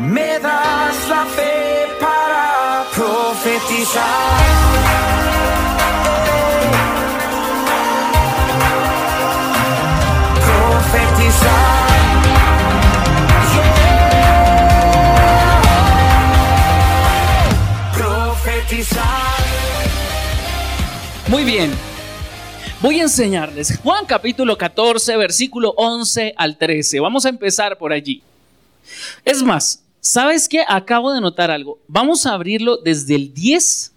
Me das la fe para profetizar. Profetizar. Profetizar. Muy bien. Voy a enseñarles Juan capítulo 14, versículo 11 al 13. Vamos a empezar por allí. Es más, ¿sabes qué? Acabo de notar algo. Vamos a abrirlo desde el 10,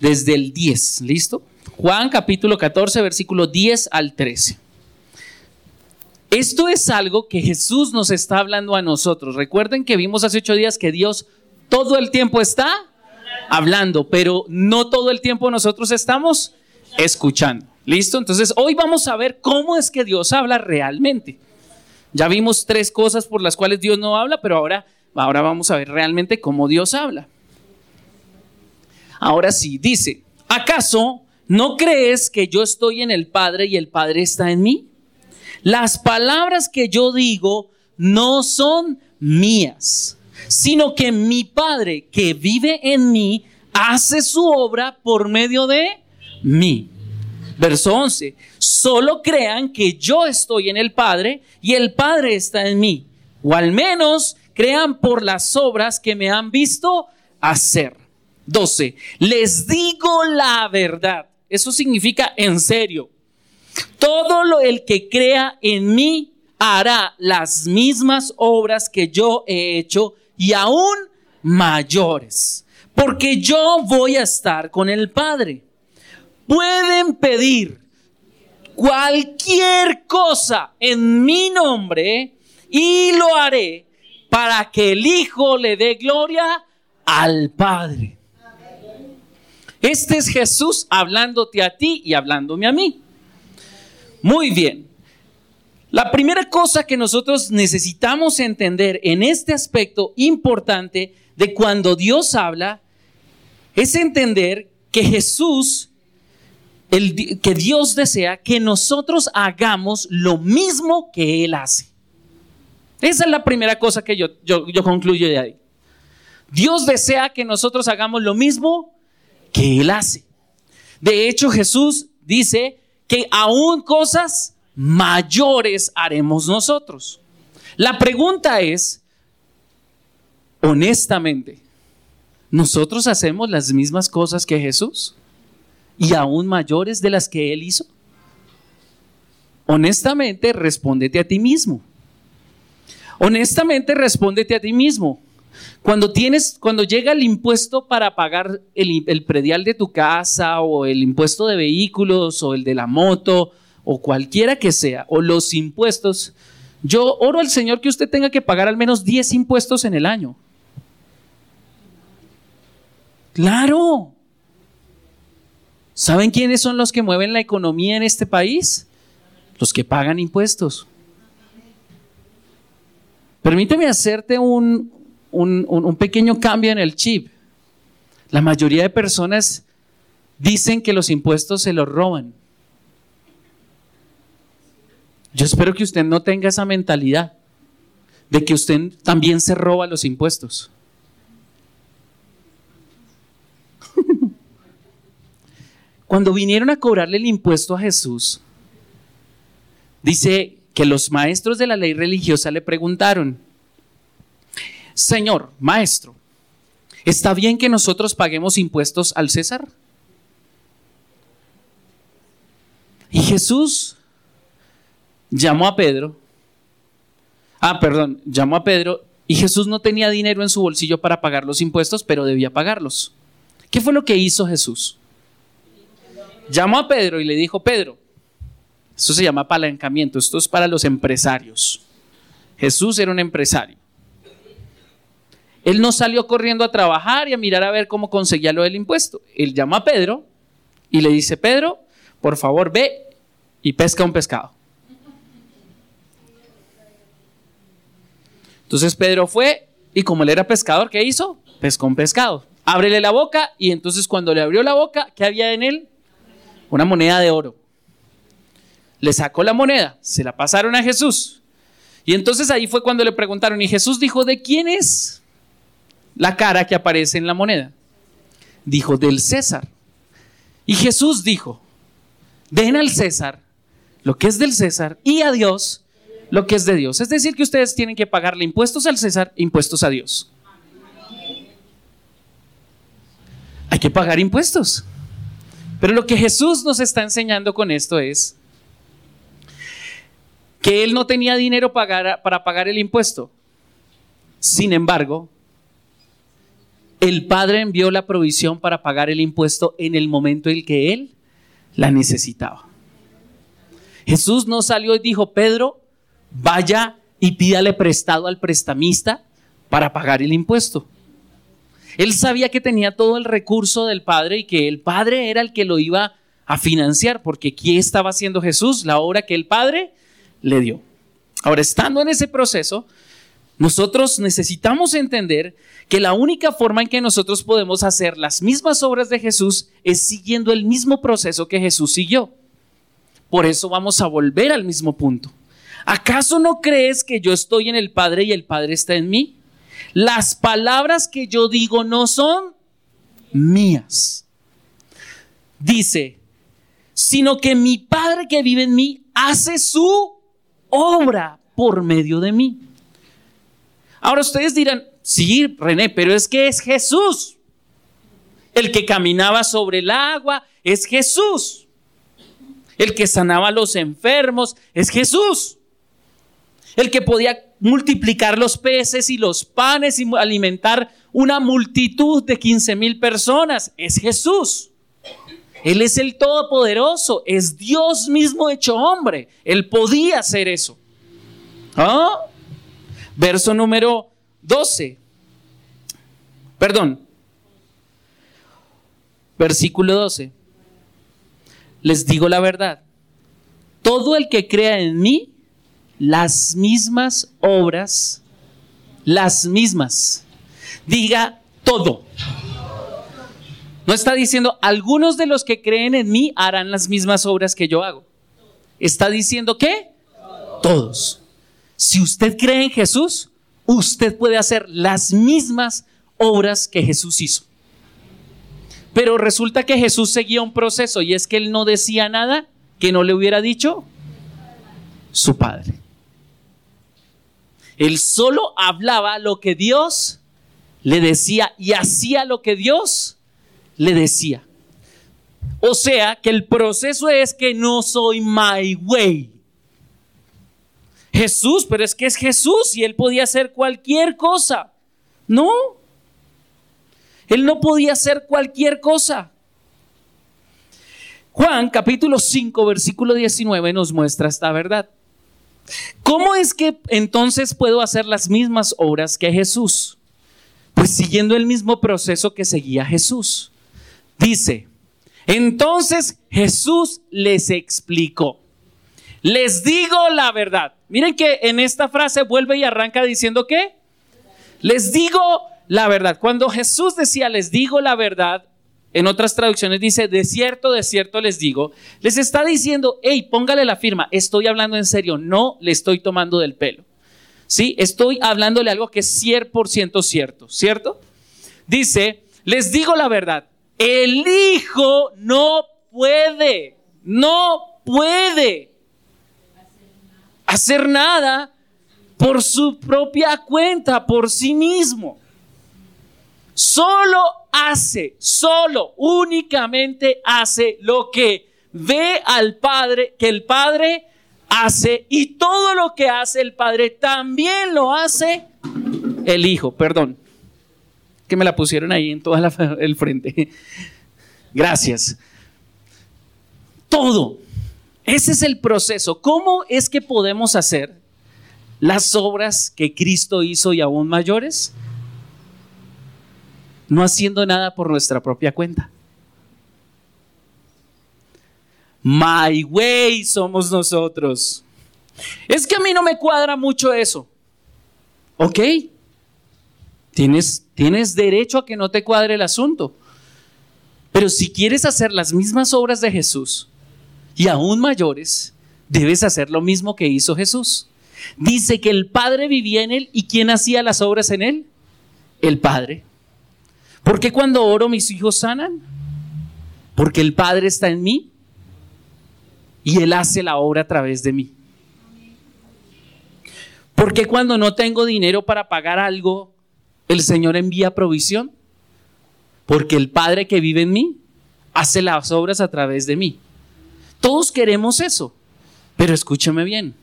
desde el 10, ¿listo? Juan capítulo 14, versículo 10 al 13. Esto es algo que Jesús nos está hablando a nosotros. Recuerden que vimos hace ocho días que Dios todo el tiempo está hablando, pero no todo el tiempo nosotros estamos escuchando. ¿Listo? Entonces hoy vamos a ver cómo es que Dios habla realmente. Ya vimos tres cosas por las cuales Dios no habla, pero ahora, ahora vamos a ver realmente cómo Dios habla. Ahora sí, dice, ¿acaso no crees que yo estoy en el Padre y el Padre está en mí? Las palabras que yo digo no son mías, sino que mi Padre que vive en mí hace su obra por medio de mí. Verso 11, solo crean que yo estoy en el Padre y el Padre está en mí, o al menos crean por las obras que me han visto hacer. 12, les digo la verdad. Eso significa en serio. Todo lo el que crea en mí hará las mismas obras que yo he hecho y aún mayores, porque yo voy a estar con el Padre pueden pedir cualquier cosa en mi nombre y lo haré para que el Hijo le dé gloria al Padre. Este es Jesús hablándote a ti y hablándome a mí. Muy bien. La primera cosa que nosotros necesitamos entender en este aspecto importante de cuando Dios habla es entender que Jesús que Dios desea que nosotros hagamos lo mismo que Él hace. Esa es la primera cosa que yo, yo, yo concluyo de ahí. Dios desea que nosotros hagamos lo mismo que Él hace. De hecho, Jesús dice que aún cosas mayores haremos nosotros. La pregunta es, honestamente, ¿nosotros hacemos las mismas cosas que Jesús? y aún mayores de las que Él hizo? Honestamente, respóndete a ti mismo. Honestamente, respóndete a ti mismo. Cuando tienes, cuando llega el impuesto para pagar el, el, predial de tu casa o el impuesto de vehículos o el de la moto o cualquiera que sea, o los impuestos, yo oro al Señor que usted tenga que pagar al menos 10 impuestos en el año. Claro. ¿Saben quiénes son los que mueven la economía en este país? Los que pagan impuestos. Permíteme hacerte un, un, pequeño cambio en el chip. La mayoría de personas dicen que los impuestos se los roban. Yo espero que usted no tenga esa mentalidad de que usted también se roba los impuestos. Cuando vinieron a cobrarle el impuesto a Jesús, dice que los maestros de la ley religiosa le preguntaron, Señor, maestro, ¿está bien que nosotros paguemos impuestos al César? Y Jesús llamó a Pedro. Ah, perdón, llamó a Pedro y Jesús no tenía dinero en su bolsillo para pagar los impuestos, pero debía pagarlos. ¿Qué fue lo que hizo Jesús? llamó a Pedro y le dijo, Pedro, esto se llama apalancamiento, esto es para los empresarios. Jesús era un empresario. Él no salió corriendo a trabajar y a mirar a ver cómo conseguía lo del impuesto. Él llama a Pedro y le dice, Pedro, por favor ve y pesca un pescado. Entonces Pedro fue y como él era pescador, ¿qué hizo? Pescó un pescado. Ábrele la boca y entonces cuando le abrió la boca, ¿qué había en él? una moneda de oro. Le sacó la moneda, se la pasaron a Jesús. Y entonces ahí fue cuando le preguntaron, y Jesús dijo, ¿de quién es? la cara que aparece en la moneda? Dijo, del César. Y Jesús dijo, den al César lo que es del César y a Dios lo que es de Dios. Es decir, que ustedes tienen que pagarle impuestos al César, impuestos a Dios. Hay que pagar impuestos. Pero lo que Jesús nos está enseñando con esto es que él no tenía dinero para pagar el impuesto. Sin embargo, el Padre envió la provisión para pagar el impuesto en el momento en que él la necesitaba. Jesús no salió y dijo, Pedro, vaya y pídale prestado al prestamista para pagar el impuesto. Él sabía que tenía todo el recurso del Padre y que el Padre era el que lo iba a financiar, porque ¿qué estaba haciendo Jesús? La obra que el Padre le dio. Ahora, estando en ese proceso, nosotros necesitamos entender que la única forma en que nosotros podemos hacer las mismas obras de Jesús es siguiendo el mismo proceso que Jesús siguió. Por eso vamos a volver al mismo punto. ¿Acaso no crees que yo estoy en el Padre y el Padre está en mí? Las palabras que yo digo no son mías. Dice, sino que mi Padre que vive en mí hace su obra por medio de mí. Ahora ustedes dirán, sí, René, pero es que es Jesús. El que caminaba sobre el agua es Jesús. El que sanaba a los enfermos es Jesús. El que podía multiplicar los peces y los panes y alimentar una multitud de 15 mil personas es Jesús. Él es el Todopoderoso, es Dios mismo hecho hombre. Él podía hacer eso. ¿Ah? Verso número 12. Perdón. Versículo 12 les digo la verdad, todo el que crea en mí, las mismas obras, las mismas, diga todo. No está diciendo, algunos de los que creen en mí harán las mismas obras que yo hago. Está diciendo que todos. Si usted cree en Jesús, usted puede hacer las mismas obras que Jesús hizo. Pero resulta que Jesús seguía un proceso y es que él no decía nada que no le hubiera dicho su padre. Él solo hablaba lo que Dios le decía y hacía lo que Dios le decía. O sea que el proceso es que no soy my way. Jesús, pero es que es Jesús y él podía hacer cualquier cosa. No, él no podía hacer cualquier cosa. Juan capítulo 5 versículo 19 nos muestra esta verdad. ¿Cómo es que entonces puedo hacer las mismas obras que Jesús? Pues siguiendo el mismo proceso que seguía Jesús. Dice, entonces Jesús les explicó. Les digo la verdad. Miren que en esta frase vuelve y arranca diciendo que les digo la verdad. Cuando Jesús decía, les digo la verdad, en otras traducciones dice, de cierto, de cierto les digo, les está diciendo, hey, póngale la firma, estoy hablando en serio, no le estoy tomando del pelo. ¿Sí? Estoy hablándole algo que es 100% cierto, ¿cierto? Dice, les digo la verdad, el Hijo no puede, no puede hacer nada por su propia cuenta, por sí mismo. Solo hace, solo, únicamente hace lo que ve al Padre, que el Padre hace y todo lo que hace el Padre también lo hace el Hijo, perdón, que me la pusieron ahí en todo el frente. Gracias. Todo. Ese es el proceso. ¿Cómo es que podemos hacer las obras que Cristo hizo y aún mayores? no haciendo nada por nuestra propia cuenta. My way somos nosotros. Es que a mí no me cuadra mucho eso. Ok. Tienes, tienes derecho a que no te cuadre el asunto. Pero si quieres hacer las mismas obras de Jesús y aún mayores, debes hacer lo mismo que hizo Jesús. Dice que el Padre vivía en él y ¿quién hacía las obras en él? El Padre. ¿Por qué cuando oro mis hijos sanan? Porque el Padre está en mí y Él hace la obra a través de mí. ¿Por qué cuando no tengo dinero para pagar algo, el Señor envía provisión? Porque el Padre que vive en mí hace las obras a través de mí. Todos queremos eso, pero escúchame bien.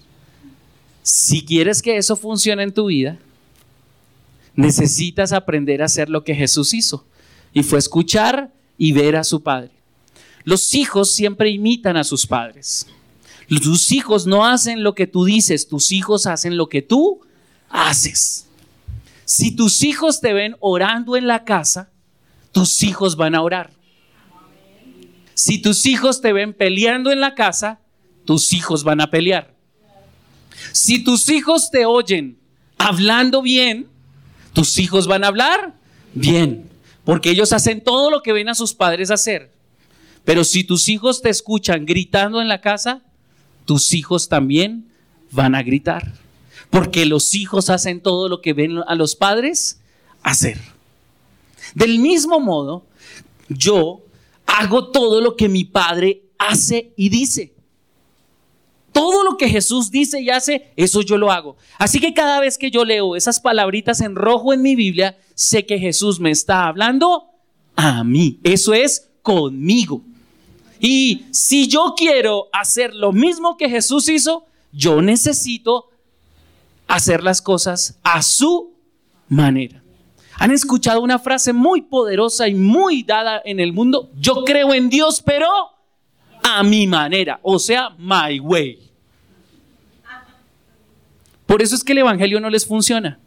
Si quieres que eso funcione en tu vida, necesitas aprender a hacer lo que Jesús hizo. Y fue escuchar y ver a su Padre. Los hijos siempre imitan a sus padres. Tus hijos no hacen lo que tú dices, tus hijos hacen lo que tú haces. Si tus hijos te ven orando en la casa, tus hijos van a orar. Si tus hijos te ven peleando en la casa, tus hijos van a pelear. Si tus hijos te oyen hablando bien, tus hijos van a hablar bien, porque ellos hacen todo lo que ven a sus padres hacer. Pero si tus hijos te escuchan gritando en la casa, tus hijos también van a gritar, porque los hijos hacen todo lo que ven a los padres hacer. Del mismo modo, yo hago todo lo que mi padre hace y dice. Todo lo que Jesús dice y hace, eso yo lo hago. Así que cada vez que yo leo esas palabritas en rojo en mi Biblia, sé que Jesús me está hablando a mí. Eso es conmigo. Y si yo quiero hacer lo mismo que Jesús hizo, yo necesito hacer las cosas a su manera. ¿Han escuchado una frase muy poderosa y muy dada en el mundo? Yo creo en Dios, pero a mi manera, o sea, my way. Por eso es que el Evangelio no les funciona.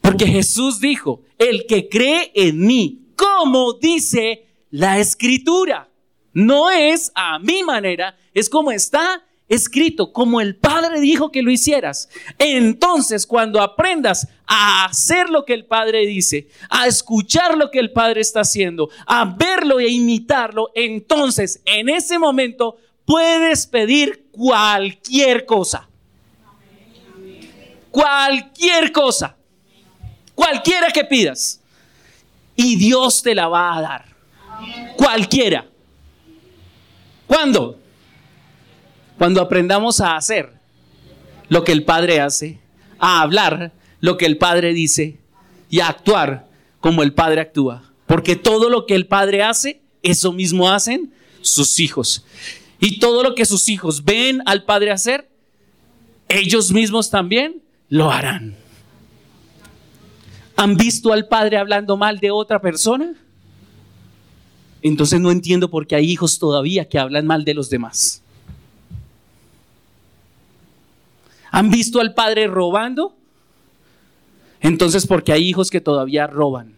Porque Jesús dijo, el que cree en mí, como dice la escritura, no es a mi manera, es como está escrito, como el Padre dijo que lo hicieras. Entonces, cuando aprendas a hacer lo que el Padre dice, a escuchar lo que el Padre está haciendo, a verlo e imitarlo, entonces en ese momento puedes pedir cualquier cosa. Cualquier cosa. Cualquiera que pidas. Y Dios te la va a dar. Cualquiera. ¿Cuándo? Cuando aprendamos a hacer lo que el Padre hace, a hablar lo que el Padre dice y a actuar como el Padre actúa. Porque todo lo que el Padre hace, eso mismo hacen sus hijos. Y todo lo que sus hijos ven al Padre hacer, ellos mismos también lo harán. ¿Han visto al Padre hablando mal de otra persona? Entonces no entiendo por qué hay hijos todavía que hablan mal de los demás. ¿Han visto al padre robando? Entonces, porque hay hijos que todavía roban.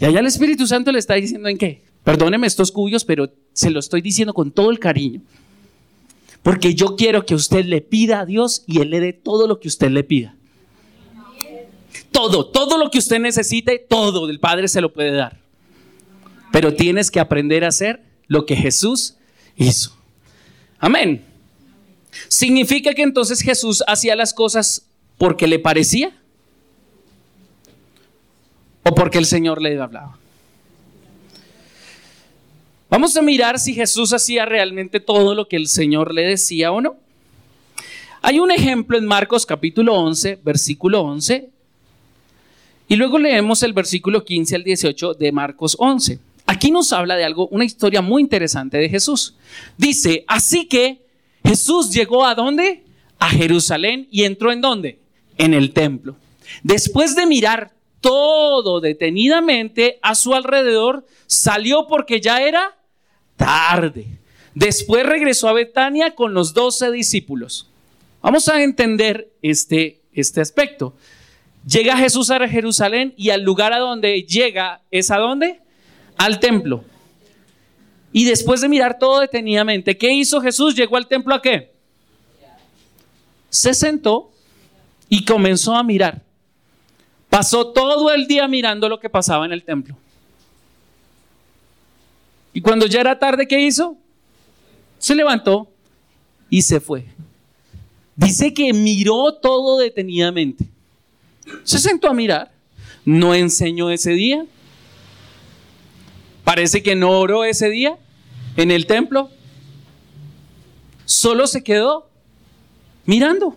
Y allá el Espíritu Santo le está diciendo en qué. Perdóneme estos cuyos, pero se lo estoy diciendo con todo el cariño. Porque yo quiero que usted le pida a Dios y Él le dé todo lo que usted le pida. Todo, todo lo que usted necesite, todo del Padre se lo puede dar. Pero tienes que aprender a hacer lo que Jesús hizo. Amén. ¿Significa que entonces Jesús hacía las cosas porque le parecía? ¿O porque el Señor le hablaba? Vamos a mirar si Jesús hacía realmente todo lo que el Señor le decía o no. Hay un ejemplo en Marcos capítulo 11, versículo 11, y luego leemos el versículo 15 al 18 de Marcos 11. Aquí nos habla de algo, una historia muy interesante de Jesús. Dice, así que Jesús llegó a dónde? A Jerusalén y entró en dónde? En el templo. Después de mirar todo detenidamente a su alrededor, salió porque ya era tarde. Después regresó a Betania con los doce discípulos. Vamos a entender este, este aspecto. Llega Jesús a Jerusalén y al lugar a donde llega es a dónde? Al templo. Y después de mirar todo detenidamente, ¿qué hizo Jesús? Llegó al templo a qué? Se sentó y comenzó a mirar. Pasó todo el día mirando lo que pasaba en el templo. Y cuando ya era tarde, ¿qué hizo? Se levantó y se fue. Dice que miró todo detenidamente. Se sentó a mirar. No enseñó ese día. Parece que no oró ese día en el templo. Solo se quedó mirando.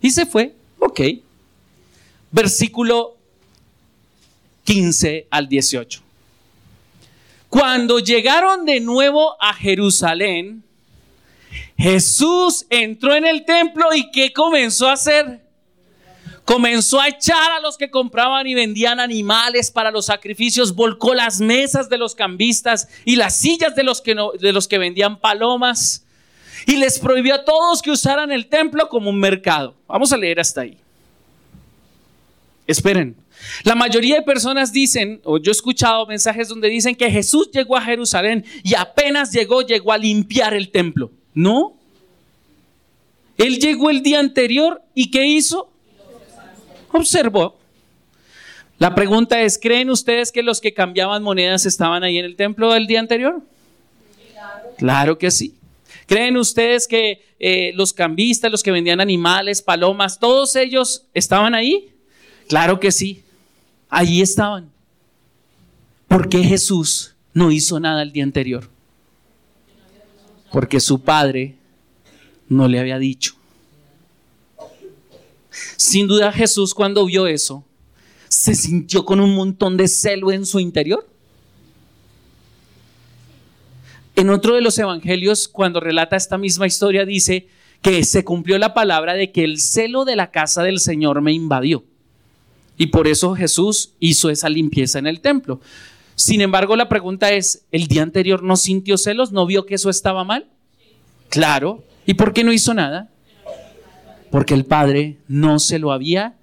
Y se fue. Ok. Versículo 15 al 18. Cuando llegaron de nuevo a Jerusalén, Jesús entró en el templo y ¿qué comenzó a hacer? Comenzó a echar a los que compraban y vendían animales para los sacrificios, volcó las mesas de los cambistas y las sillas de los que, de los que vendían palomas y les prohibió a todos que usaran el templo como un mercado. Vamos a leer hasta ahí. Esperen. La mayoría de personas dicen, o yo he escuchado mensajes donde dicen que Jesús llegó a Jerusalén y apenas llegó, llegó a limpiar el templo. No. Él llegó el día anterior y ¿qué hizo? Observó. La pregunta es, ¿creen ustedes que los que cambiaban monedas estaban ahí en el templo el día anterior? Claro que sí. ¿Creen ustedes que eh, los cambistas, los que vendían animales, palomas, todos ellos estaban ahí? Claro que sí. Allí estaban. ¿Por qué Jesús no hizo nada el día anterior? Porque su padre no le había dicho. Sin duda Jesús cuando vio eso, se sintió con un montón de celo en su interior. En otro de los evangelios, cuando relata esta misma historia, dice que se cumplió la palabra de que el celo de la casa del Señor me invadió. Y por eso Jesús hizo esa limpieza en el templo. Sin embargo, la pregunta es, ¿el día anterior no sintió celos? ¿No vio que eso estaba mal? Claro. ¿Y por qué no hizo nada? Porque el Padre no se lo había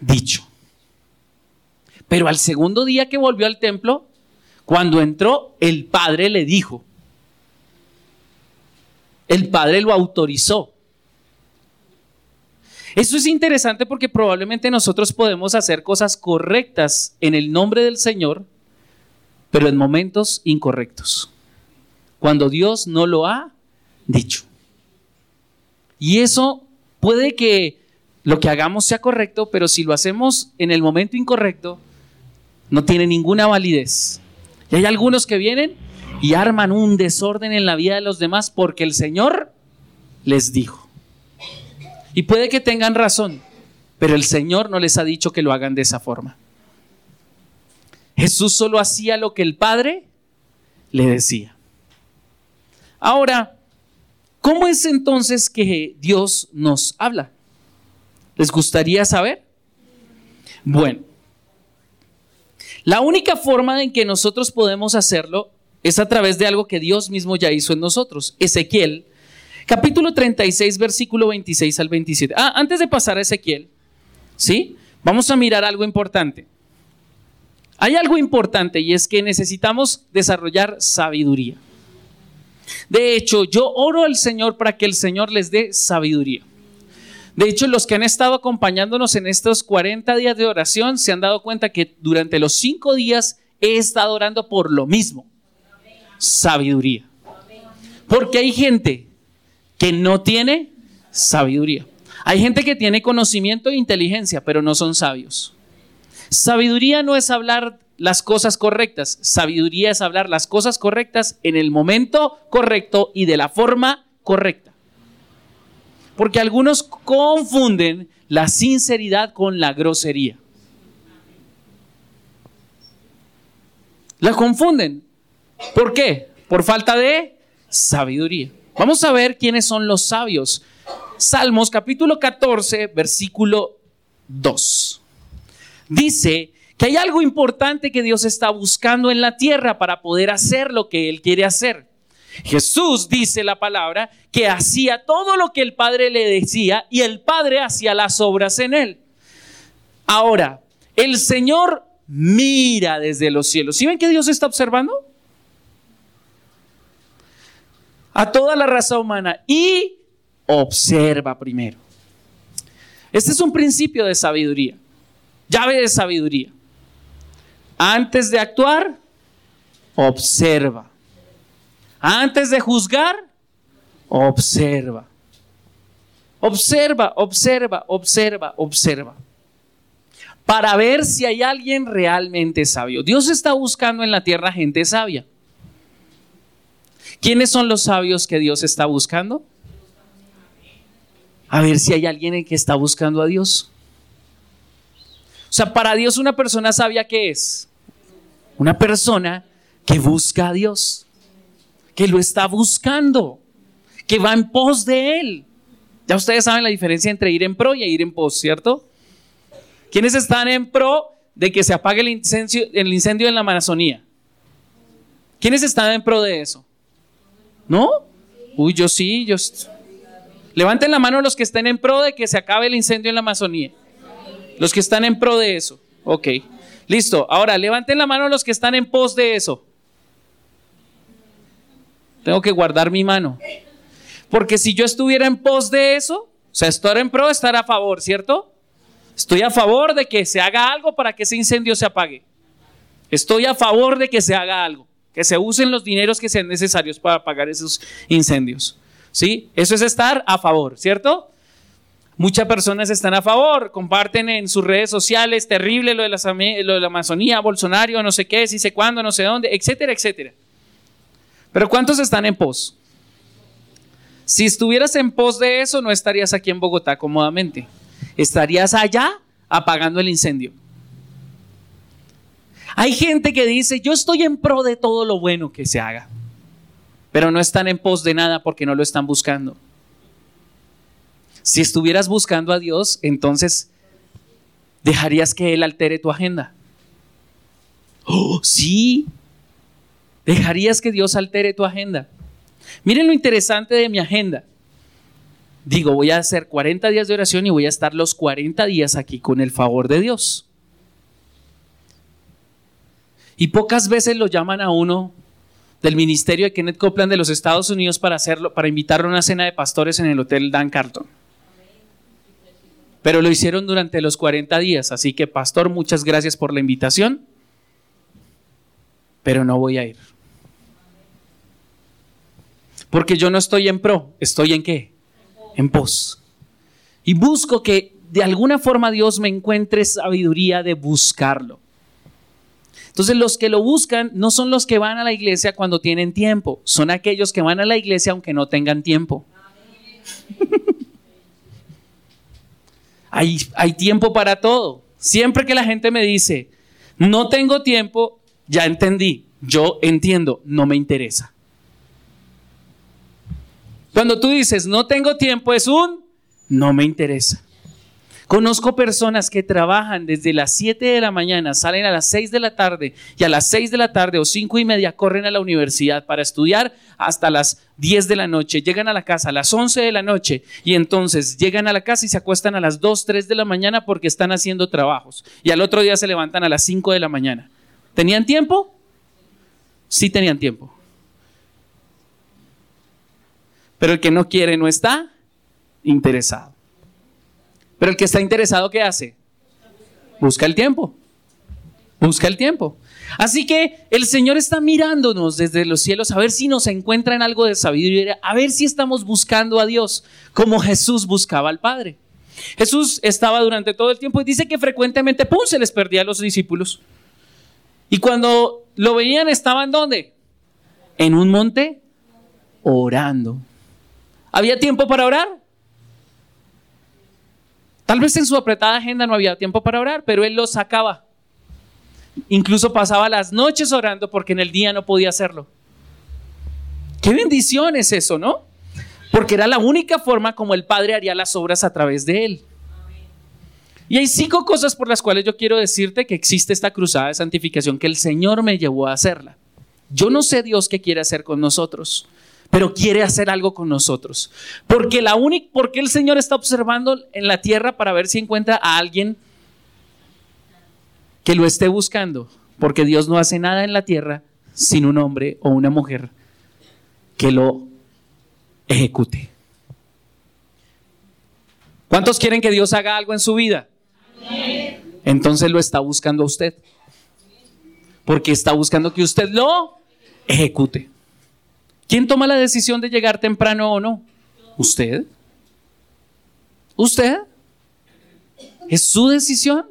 dicho. Pero al segundo día que volvió al templo, cuando entró, el Padre le dijo. El Padre lo autorizó. Eso es interesante porque probablemente nosotros podemos hacer cosas correctas en el nombre del Señor, pero en momentos incorrectos, cuando Dios no lo ha dicho. Y eso puede que lo que hagamos sea correcto, pero si lo hacemos en el momento incorrecto, no tiene ninguna validez. Y hay algunos que vienen y arman un desorden en la vida de los demás porque el Señor les dijo. Y puede que tengan razón, pero el Señor no les ha dicho que lo hagan de esa forma. Jesús solo hacía lo que el Padre le decía. Ahora, ¿cómo es entonces que Dios nos habla? ¿Les gustaría saber? Bueno, la única forma en que nosotros podemos hacerlo es a través de algo que Dios mismo ya hizo en nosotros. Ezequiel Capítulo 36, versículo 26 al 27. Ah, antes de pasar a Ezequiel, ¿sí? Vamos a mirar algo importante. Hay algo importante y es que necesitamos desarrollar sabiduría. De hecho, yo oro al Señor para que el Señor les dé sabiduría. De hecho, los que han estado acompañándonos en estos 40 días de oración se han dado cuenta que durante los cinco días he estado orando por lo mismo. Sabiduría. Porque hay gente que no tiene sabiduría. Hay gente que tiene conocimiento e inteligencia, pero no son sabios. Sabiduría no es hablar las cosas correctas, sabiduría es hablar las cosas correctas en el momento correcto y de la forma correcta. Porque algunos confunden la sinceridad con la grosería. La confunden. ¿Por qué? Por falta de sabiduría. Vamos a ver quiénes son los sabios. Salmos capítulo 14, versículo 2. Dice que hay algo importante que Dios está buscando en la tierra para poder hacer lo que Él quiere hacer. Jesús dice la palabra que hacía todo lo que el Padre le decía y el Padre hacía las obras en Él. Ahora, el Señor mira desde los cielos. ¿Sí ven que Dios está observando? a toda la raza humana y observa primero. Este es un principio de sabiduría, llave de sabiduría. Antes de actuar, observa. Antes de juzgar, observa. Observa, observa, observa, observa. Para ver si hay alguien realmente sabio. Dios está buscando en la tierra gente sabia. ¿Quiénes son los sabios que Dios está buscando? A ver si hay alguien que está buscando a Dios. O sea, para Dios una persona sabia, ¿qué es? Una persona que busca a Dios, que lo está buscando, que va en pos de Él. Ya ustedes saben la diferencia entre ir en pro y ir en pos, ¿cierto? ¿Quiénes están en pro de que se apague el incendio, el incendio en la Amazonía? ¿Quiénes están en pro de eso? ¿No? Uy, yo sí, yo... Levanten la mano los que estén en pro de que se acabe el incendio en la Amazonía. Los que están en pro de eso. Ok. Listo. Ahora, levanten la mano los que están en pos de eso. Tengo que guardar mi mano. Porque si yo estuviera en pos de eso, o sea, estar en pro, estar a favor, ¿cierto? Estoy a favor de que se haga algo para que ese incendio se apague. Estoy a favor de que se haga algo, que se usen los dineros que sean necesarios para apagar esos incendios. ¿Sí? Eso es estar a favor, ¿cierto? Muchas personas están a favor, comparten en sus redes sociales, terrible lo de, la, Amazonía, Bolsonaro, no sé qué, si sé cuándo, no sé dónde, etcétera, etcétera. Pero ¿cuántos están en pos? Si estuvieras en pos de eso, no estarías aquí en Bogotá cómodamente. Estarías allá apagando el incendio. Hay gente que dice, yo estoy en pro de todo lo bueno que se haga pero no están en pos de nada porque no lo están buscando. Si estuvieras buscando a Dios, entonces dejarías que Él altere tu agenda. Oh, sí, dejarías que Dios altere tu agenda. Miren lo interesante de mi agenda. Digo, voy a hacer 40 días de oración y voy a estar los 40 días aquí con el favor de Dios. Y pocas veces lo llaman a uno del ministerio de Kenneth Copeland de los Estados Unidos para hacerlo, para invitarlo a una cena de pastores en el Hotel Dan Carlton. Pero lo hicieron durante los 40 días, así que pastor, muchas gracias por la invitación, pero no voy a ir. Porque yo no estoy en pro, estoy en qué? En pos. Y busco que de alguna forma Dios me encuentre sabiduría de buscarlo. Entonces los que lo buscan no son los que van a la iglesia cuando tienen tiempo, son aquellos que van a la iglesia aunque no tengan tiempo. Hay, tiempo para todo. Siempre que la gente me dice, no tengo tiempo, ya entendí, yo entiendo, no me interesa. Cuando tú dices, no tengo tiempo, es un, no me interesa. Conozco personas que trabajan desde las 7 de la mañana, salen a las 6 de la tarde y a las 6 de la tarde o 5 y media corren a la universidad para estudiar hasta las 10 de la noche. Llegan a la casa a las 11 de la noche y entonces llegan a la casa y se acuestan a las 2, 3 de la mañana porque están haciendo trabajos. Y al otro día se levantan a las 5 de la mañana. ¿Tenían tiempo? Sí tenían tiempo. Pero el que no quiere no está interesado. Pero el que está interesado, ¿qué hace? Busca el tiempo. Busca el tiempo. Así que el Señor está mirándonos desde los cielos a ver si nos encuentra en algo de sabiduría, a ver si estamos buscando a Dios como Jesús buscaba al Padre. Jesús estaba durante todo el tiempo y dice que frecuentemente, ¡pum!, se les perdía a los discípulos. Y cuando lo veían, ¿estaban dónde? En un monte orando. ¿Había tiempo para orar? Tal vez en su apretada agenda no había tiempo para orar, pero él lo sacaba. Incluso pasaba las noches orando porque en el día no podía hacerlo. Qué bendición es eso, ¿no? Porque era la única forma como el Padre haría las obras a través de él. Y hay cinco cosas por las cuales yo quiero decirte que existe esta cruzada de santificación, que el Señor me llevó a hacerla. Yo no sé Dios qué quiere hacer con nosotros pero quiere hacer algo con nosotros. Porque la única, porque el Señor está observando en la tierra para ver si encuentra a alguien que lo esté buscando, porque Dios no hace nada en la tierra sin un hombre o una mujer que lo ejecute. ¿Cuántos quieren que Dios haga algo en su vida? Entonces lo está buscando a usted. Porque está buscando que usted lo ejecute. ¿Quién toma la decisión de llegar temprano o no? ¿Usted? ¿Usted? Es su decisión.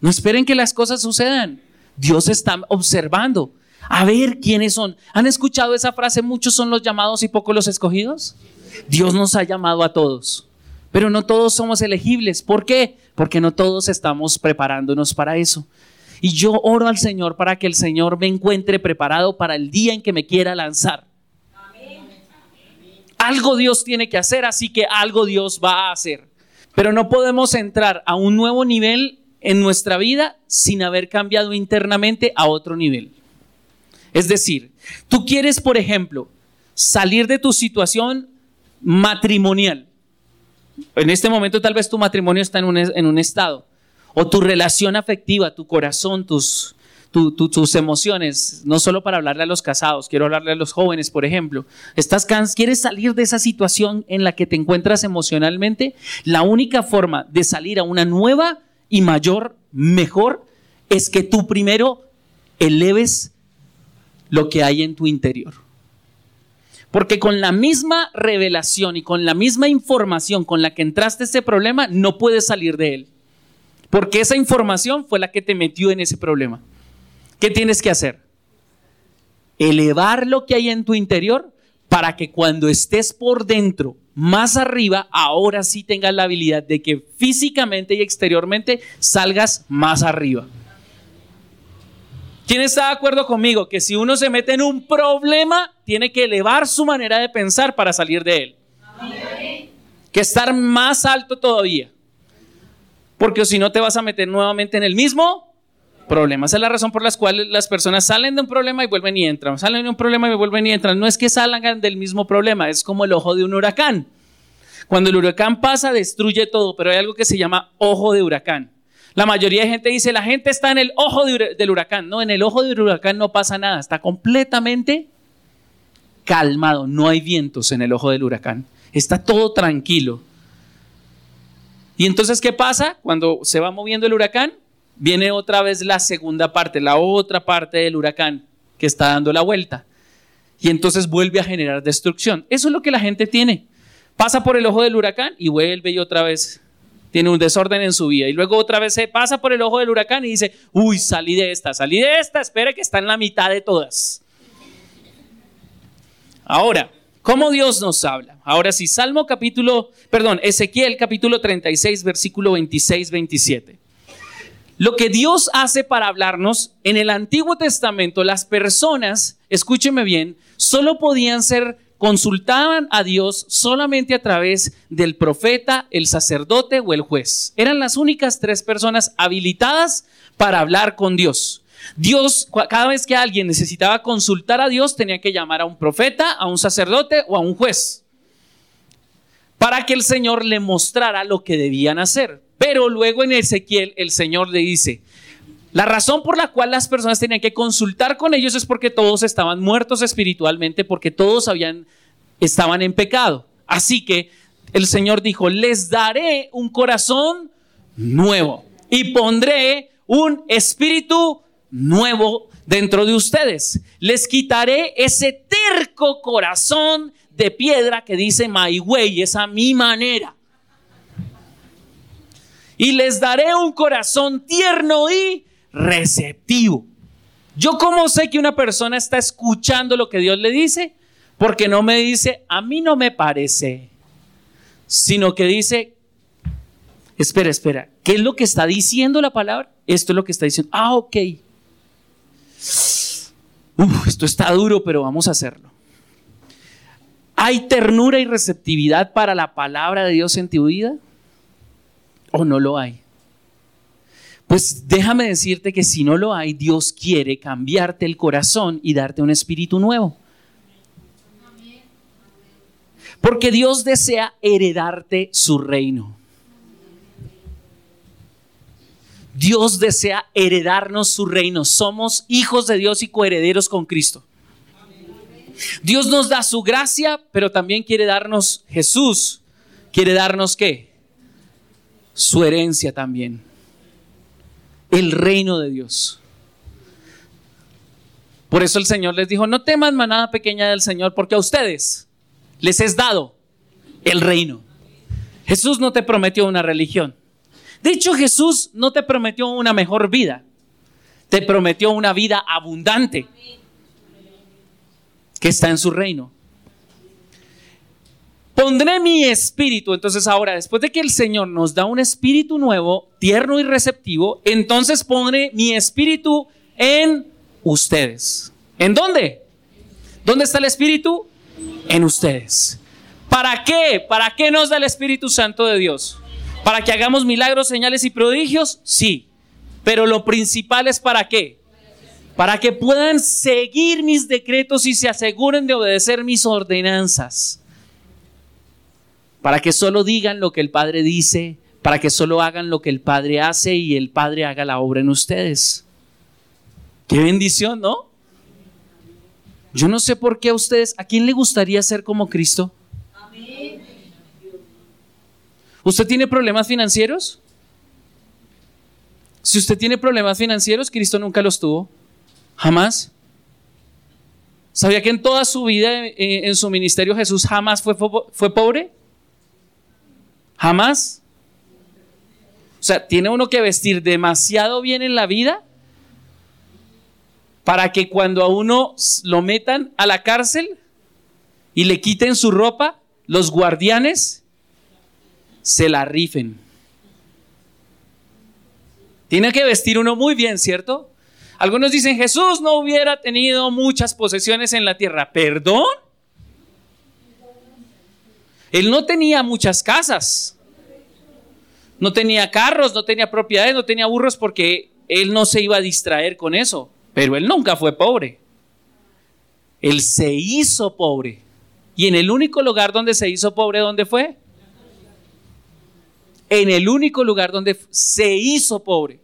No esperen que las cosas sucedan. Dios está observando. A ver quiénes son. ¿Han escuchado esa frase? Muchos son los llamados y pocos los escogidos. Dios nos ha llamado a todos. Pero no todos somos elegibles. ¿Por qué? Porque no todos estamos preparándonos para eso. Y yo oro al Señor para que el Señor me encuentre preparado para el día en que me quiera lanzar. Algo Dios tiene que hacer, así que algo Dios va a hacer. Pero no podemos entrar a un nuevo nivel en nuestra vida sin haber cambiado internamente a otro nivel. Es decir, tú quieres, por ejemplo, salir de tu situación matrimonial. En este momento tal vez tu matrimonio está en un, en un estado. O tu relación afectiva, tu corazón, tus, tus emociones, no solo para hablarle a los casados, quiero hablarle a los jóvenes, por ejemplo. Estás ¿Quieres salir de esa situación en la que te encuentras emocionalmente? La única forma de salir a una nueva y mayor, mejor, es que tú primero eleves lo que hay en tu interior. Porque con la misma revelación y con la misma información con la que entraste a ese problema, no puedes salir de él. Porque esa información fue la que te metió en ese problema. ¿Qué tienes que hacer? Elevar lo que hay en tu interior para que cuando estés por dentro, más arriba, ahora sí tengas la habilidad de que físicamente y exteriormente salgas más arriba. ¿Quién está de acuerdo conmigo que si uno se mete en un problema, tiene que elevar su manera de pensar para salir de él? Que estar más alto todavía. Porque si no te vas a meter nuevamente en el mismo problema. Esa es la razón por la cual las personas salen de un problema y vuelven y entran. Salen de un problema y vuelven y entran. No es que salgan del mismo problema, es como el ojo de un huracán. Cuando el huracán pasa, destruye todo, pero hay algo que se llama ojo de huracán. La mayoría de gente dice, la gente está en el ojo del huracán. No, en el ojo del huracán no pasa nada, está completamente calmado, no hay vientos en el ojo del huracán, está todo tranquilo. Y entonces, ¿qué pasa? Cuando se va moviendo el huracán, viene otra vez la segunda parte, la otra parte del huracán que está dando la vuelta. Y entonces vuelve a generar destrucción. Eso es lo que la gente tiene. Pasa por el ojo del huracán y vuelve y otra vez tiene un desorden en su vida. Y luego otra vez se pasa por el ojo del huracán y dice, uy, salí de esta, salí de esta, espere que está en la mitad de todas. Ahora, ¿cómo Dios nos habla? Ahora sí, Salmo capítulo, perdón, Ezequiel capítulo 36, versículo 26, 27. Lo que Dios hace para hablarnos en el Antiguo Testamento, las personas, escúcheme bien, solo podían ser consultaban a Dios solamente a través del profeta, el sacerdote o el juez. Eran las únicas tres personas habilitadas para hablar con Dios. Dios, cada vez que alguien necesitaba consultar a Dios, tenía que llamar a un profeta, a un sacerdote o a un juez, para que el Señor le mostrara lo que debían hacer. Pero luego en Ezequiel el Señor le dice, la razón por la cual las personas tenían que consultar con ellos es porque todos estaban muertos espiritualmente, porque todos habían, estaban en pecado. Así que el Señor dijo, les daré un corazón nuevo y pondré un espíritu nuevo dentro de ustedes. Les quitaré ese terco corazón de piedra que dice my way, es a mi manera. Y les daré un corazón tierno y receptivo. Yo cómo sé que una persona está escuchando lo que Dios le dice, porque no me dice, a mí no me parece, sino que dice, espera, espera, ¿qué es lo que está diciendo la palabra? Esto es lo que está diciendo. Ah, ok. Esto está duro, pero vamos a hacerlo. ¿Hay ternura y receptividad para la palabra de Dios en tu vida? ¿O no lo hay? Pues déjame decirte que si no lo hay, Dios quiere cambiarte el corazón y darte un espíritu nuevo. Porque Dios desea heredarte su reino. Dios desea heredarnos su reino. Somos hijos de Dios y coherederos con Cristo. Dios nos da su gracia, pero también quiere darnos Jesús. ¿Quiere darnos qué? Su herencia también el reino de Dios. Por eso el Señor les dijo, no teman manada pequeña del Señor, porque a ustedes les es dado el reino. Jesús no te prometió una religión. De hecho, Jesús no te prometió una mejor vida. Te prometió una vida abundante que está en su reino. Pondré mi espíritu. Entonces ahora, después de que el Señor nos da un espíritu nuevo, tierno y receptivo, entonces pondré mi espíritu en ustedes. ¿En dónde? ¿Dónde está el espíritu? En ustedes. ¿Para qué? ¿Para qué nos da el Espíritu Santo de Dios? ¿Para que hagamos milagros, señales y prodigios? Sí. Pero lo principal es para qué? Para que puedan seguir mis decretos y se aseguren de obedecer mis ordenanzas. Para que solo digan lo que el Padre dice, para que solo hagan lo que el Padre hace y el Padre haga la obra en ustedes. Qué bendición, ¿no? Yo no sé por qué a ustedes, ¿a quién le gustaría ser como Cristo? ¿Usted tiene problemas financieros? Si usted tiene problemas financieros, Cristo nunca los tuvo. Jamás. ¿Sabía que en toda su vida, eh, en su ministerio, Jesús jamás fue, fue pobre? Jamás. O sea, tiene uno que vestir demasiado bien en la vida para que cuando a uno lo metan a la cárcel y le quiten su ropa, los guardianes se la rifen. Tiene que vestir uno muy bien, ¿cierto? Algunos dicen, Jesús no hubiera tenido muchas posesiones en la tierra. ¿Perdón? Él no tenía muchas casas. No tenía carros, no tenía propiedades, no tenía burros porque él no se iba a distraer con eso. Pero él nunca fue pobre. Él se hizo pobre. Y en el único lugar donde se hizo pobre, ¿dónde fue? En el único lugar donde se hizo pobre.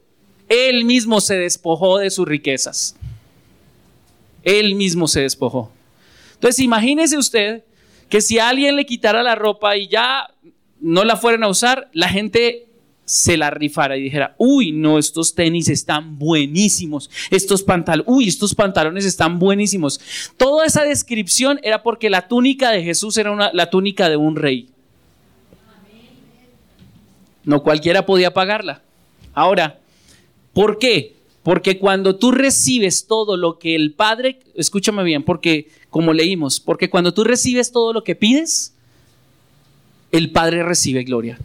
Él mismo se despojó de sus riquezas. Él mismo se despojó. Entonces, imagínese usted que si alguien le quitara la ropa y ya no la fueran a usar, la gente se la rifara y dijera, uy, no, estos tenis están buenísimos, estos pantalones, uy, estos pantalones están buenísimos. Toda esa descripción era porque la túnica de Jesús era la túnica de un rey. No cualquiera podía pagarla. Ahora, ¿por qué? Porque cuando tú recibes todo lo que el Padre, escúchame bien, porque como leímos, porque cuando tú recibes todo lo que pides, el Padre recibe gloria.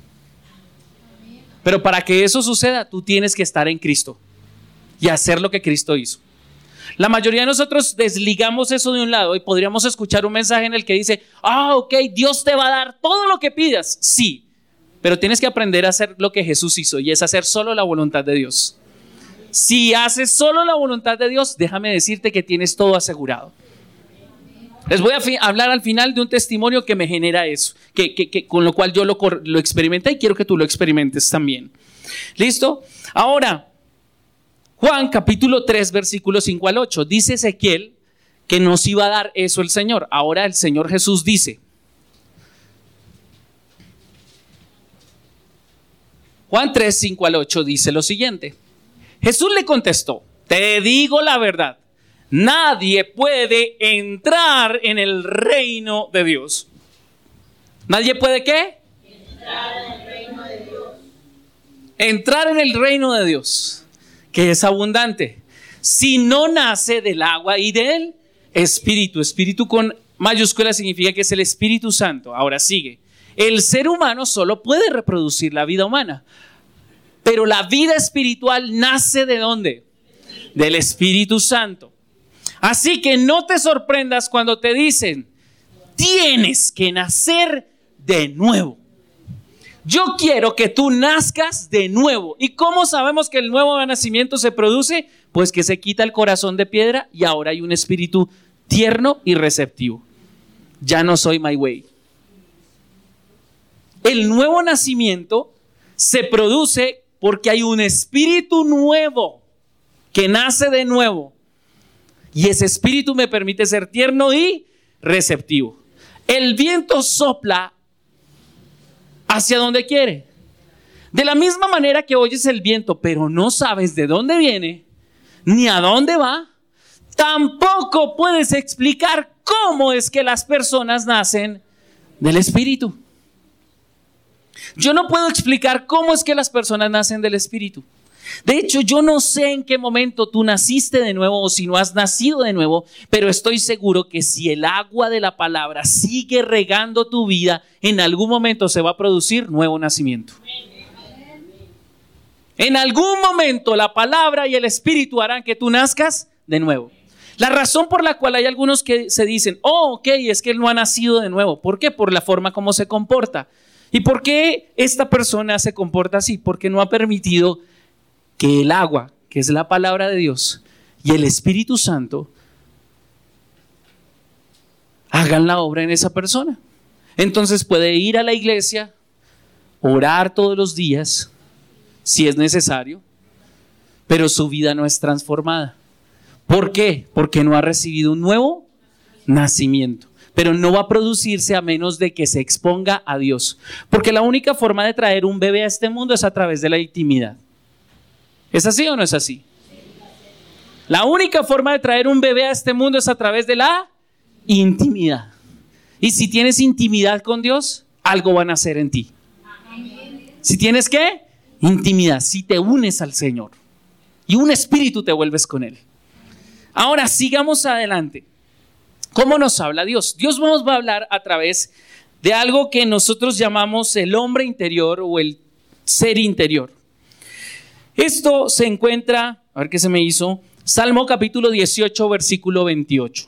Pero para que eso suceda, tú tienes que estar en Cristo y hacer lo que Cristo hizo. La mayoría de nosotros desligamos eso de un lado y podríamos escuchar un mensaje en el que dice, ah, ok, Dios te va a dar todo lo que pidas. Sí, pero tienes que aprender a hacer lo que Jesús hizo y es hacer solo la voluntad de Dios. Si haces solo la voluntad de Dios, déjame decirte que tienes todo asegurado. Les voy a hablar al final de un testimonio que me genera eso, que, con lo cual yo lo, experimenté y quiero que tú lo experimentes también. ¿Listo? Ahora, Juan capítulo 3, versículos 5 al 8, dice Ezequiel que nos iba a dar eso el Señor. Ahora el Señor Jesús dice, Juan 3, 5 al 8 dice lo siguiente. Jesús le contestó, te digo la verdad, nadie puede entrar en el reino de Dios. ¿Nadie puede qué? Entrar en el reino de Dios. Entrar en el reino de Dios, que es abundante, si no nace del agua y del espíritu. Espíritu con mayúscula significa que es el Espíritu Santo. Ahora sigue. El ser humano solo puede reproducir la vida humana, pero la vida espiritual nace de dónde? Del Espíritu Santo. Así que no te sorprendas cuando te dicen, tienes que nacer de nuevo. Yo quiero que tú nazcas de nuevo. ¿Y cómo sabemos que el nuevo nacimiento se produce? Pues que se quita el corazón de piedra y ahora hay un espíritu tierno y receptivo. Ya no soy my way. El nuevo nacimiento se produce porque hay un espíritu nuevo que nace de nuevo. Y ese espíritu me permite ser tierno y receptivo. El viento sopla hacia donde quiere. De la misma manera que oyes el viento, pero no sabes de dónde viene ni a dónde va, tampoco puedes explicar cómo es que las personas nacen del espíritu. Yo no puedo explicar cómo es que las personas nacen del Espíritu. De hecho, yo no sé en qué momento tú naciste de nuevo o si no has nacido de nuevo, pero estoy seguro que si el agua de la palabra sigue regando tu vida, en algún momento se va a producir nuevo nacimiento. En algún momento la palabra y el Espíritu harán que tú nazcas de nuevo. La razón por la cual hay algunos que se dicen, oh, ok, es que él no ha nacido de nuevo. ¿Por qué? Por la forma como se comporta. ¿Y por qué esta persona se comporta así? Porque no ha permitido que el agua, que es la palabra de Dios, y el Espíritu Santo hagan la obra en esa persona. Entonces puede ir a la iglesia, orar todos los días, si es necesario, pero su vida no es transformada. ¿Por qué? Porque no ha recibido un nuevo nacimiento. Pero no va a producirse a menos de que se exponga a Dios. Porque la única forma de traer un bebé a este mundo es a través de la intimidad. ¿Es así o no es así? La única forma de traer un bebé a este mundo es a través de la intimidad. Y si tienes intimidad con Dios, algo van a hacer en ti. Si tienes qué? Intimidad, si te unes al Señor. Y un espíritu te vuelves con Él. Ahora sigamos adelante. ¿Cómo nos habla Dios? Dios nos va a hablar a través de algo que nosotros llamamos el hombre interior o el ser interior. Esto se encuentra, a ver qué se me hizo, Salmo capítulo 18, versículo 28.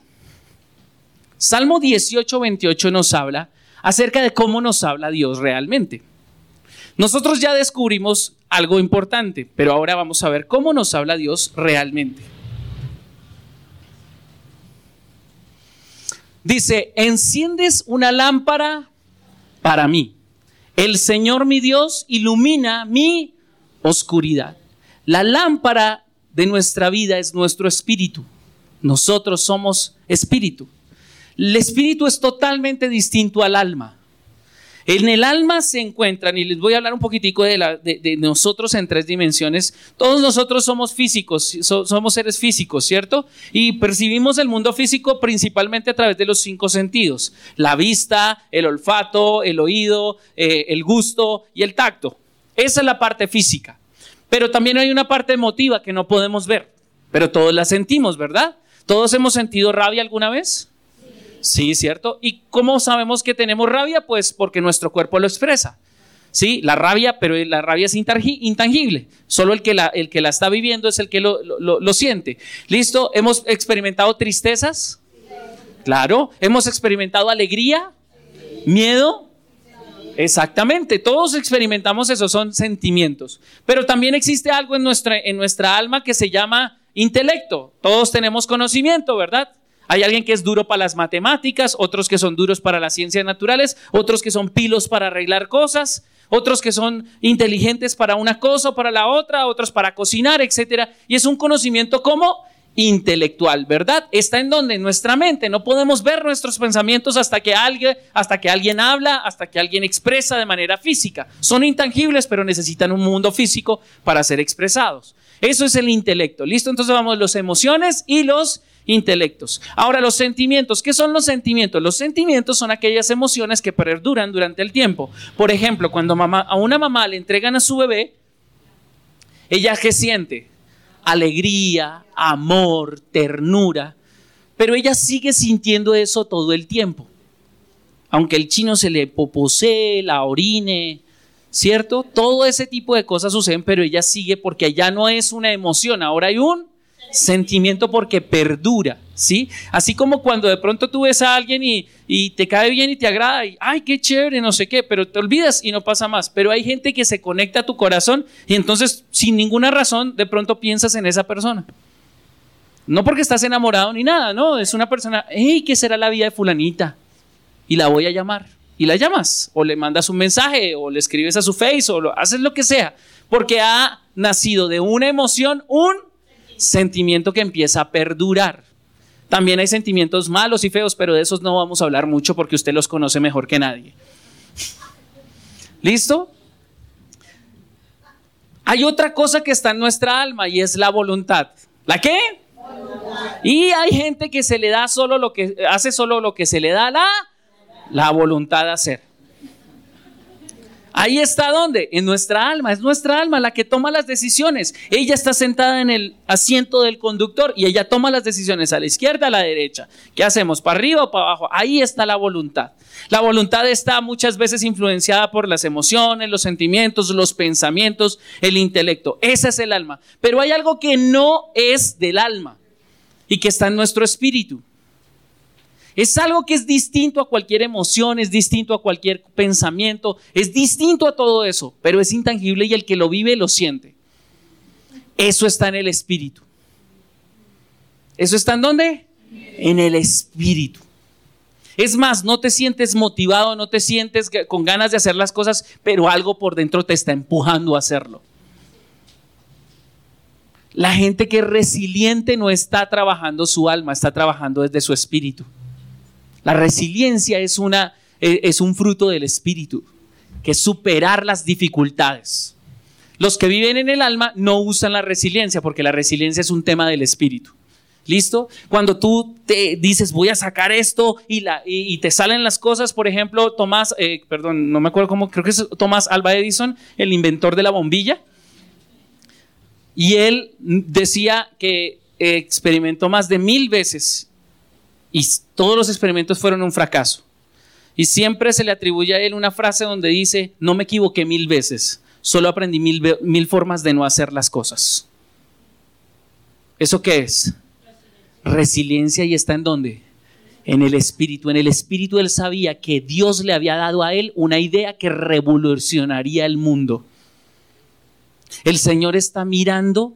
Salmo 18, 28 nos habla acerca de cómo nos habla Dios realmente. Nosotros ya descubrimos algo importante, pero ahora vamos a ver cómo nos habla Dios realmente. Dice, enciendes una lámpara para mí. El Señor mi Dios ilumina mi oscuridad. La lámpara de nuestra vida es nuestro espíritu. Nosotros somos espíritu. El espíritu es totalmente distinto al alma. En el alma se encuentran, y les voy a hablar un poquitico de, nosotros en tres dimensiones. Todos nosotros somos físicos, somos seres físicos, ¿cierto? Y percibimos el mundo físico principalmente a través de los cinco sentidos. La vista, el olfato, el oído, eh, el gusto y el tacto. Esa es la parte física. Pero también hay una parte emotiva que no podemos ver, pero todos la sentimos, ¿verdad? ¿Todos hemos sentido rabia alguna vez? Sí, ¿cierto? ¿Y cómo sabemos que tenemos rabia? Pues porque nuestro cuerpo lo expresa. Sí, la rabia, pero la rabia es intangible. Solo el que la, el que la está viviendo es el que lo, lo siente. ¿Listo? ¿Hemos experimentado tristezas? Claro. ¿Hemos experimentado alegría? ¿Miedo? Exactamente, todos experimentamos eso, son sentimientos. Pero también existe algo en nuestra, en nuestra alma que se llama intelecto. Todos tenemos conocimiento, ¿verdad? Hay alguien que es duro para las matemáticas, otros que son duros para las ciencias naturales, otros que son pilos para arreglar cosas, otros que son inteligentes para una cosa o para la otra, otros para cocinar, etc. Y es un conocimiento como intelectual, ¿verdad? Está en donde, en nuestra mente. No podemos ver nuestros pensamientos hasta que alguien, hasta que alguien habla, hasta que alguien expresa de manera física. Son intangibles, pero necesitan un mundo físico para ser expresados. Eso es el intelecto. ¿Listo? Entonces vamos los emociones y los intelectos. Ahora, los sentimientos. ¿Qué son los sentimientos? Los sentimientos son aquellas emociones que perduran durante el tiempo. Por ejemplo, cuando a una mamá le entregan a su bebé, ella qué siente? alegría, amor, ternura, pero ella sigue sintiendo eso todo el tiempo. Aunque el chino se le poposee, la orine, ¿cierto? Todo ese tipo de cosas suceden, pero ella sigue porque ya no es una emoción, ahora hay un sentimiento porque perdura, ¿sí? Así como cuando de pronto tú ves a alguien y, y, te cae bien y te agrada y, ay, qué chévere, no sé qué, pero te olvidas y no pasa más. Pero hay gente que se conecta a tu corazón y entonces sin ninguna razón de pronto piensas en esa persona. No porque estás enamorado ni nada, no, es una persona, hey, ¿qué será la vida de fulanita? Y la voy a llamar. Y la llamas, o le mandas un mensaje, o le escribes a su face, o lo, haces lo que sea, porque ha nacido de una emoción un sentimiento que empieza a perdurar. También hay sentimientos malos y feos, pero de esos no vamos a hablar mucho porque usted los conoce mejor que nadie. ¿Listo? Hay otra cosa que está en nuestra alma y es la voluntad. ¿La qué? Y hay gente que se le da solo lo que hace solo lo que se le da la la voluntad de hacer. Ahí está donde? En nuestra alma. Es nuestra alma la que toma las decisiones. Ella está sentada en el asiento del conductor y ella toma las decisiones a la izquierda, a la derecha. ¿Qué hacemos? ¿Para arriba o para abajo? Ahí está la voluntad. La voluntad está muchas veces influenciada por las emociones, los sentimientos, los pensamientos, el intelecto. Ese es el alma. Pero hay algo que no es del alma y que está en nuestro espíritu. Es algo que es distinto a cualquier emoción, es distinto a cualquier pensamiento, es distinto a todo eso, pero es intangible y el que lo vive lo siente. Eso está en el espíritu. ¿Eso está en dónde? En el espíritu. Es más, no te sientes motivado, no te sientes con ganas de hacer las cosas, pero algo por dentro te está empujando a hacerlo. La gente que es resiliente no está trabajando su alma, está trabajando desde su espíritu. La resiliencia es, una, e, es un fruto del espíritu, que es superar las dificultades. Los que viven en el alma no usan la resiliencia porque la resiliencia es un tema del espíritu. ¿Listo? Cuando tú te dices voy a sacar esto y, la, y, te salen las cosas, por ejemplo, Tomás, eh, perdón, no me acuerdo cómo, creo que es Tomás Alba Edison, el inventor de la bombilla, y él decía que experimentó más de mil veces y todos los experimentos fueron un fracaso. Y siempre se le atribuye a él una frase donde dice, no me equivoqué mil veces, solo aprendí mil, mil formas de no hacer las cosas. ¿Eso qué es? Resiliencia y está en dónde? En el espíritu. En el espíritu él sabía que Dios le había dado a él una idea que revolucionaría el mundo. El Señor está mirando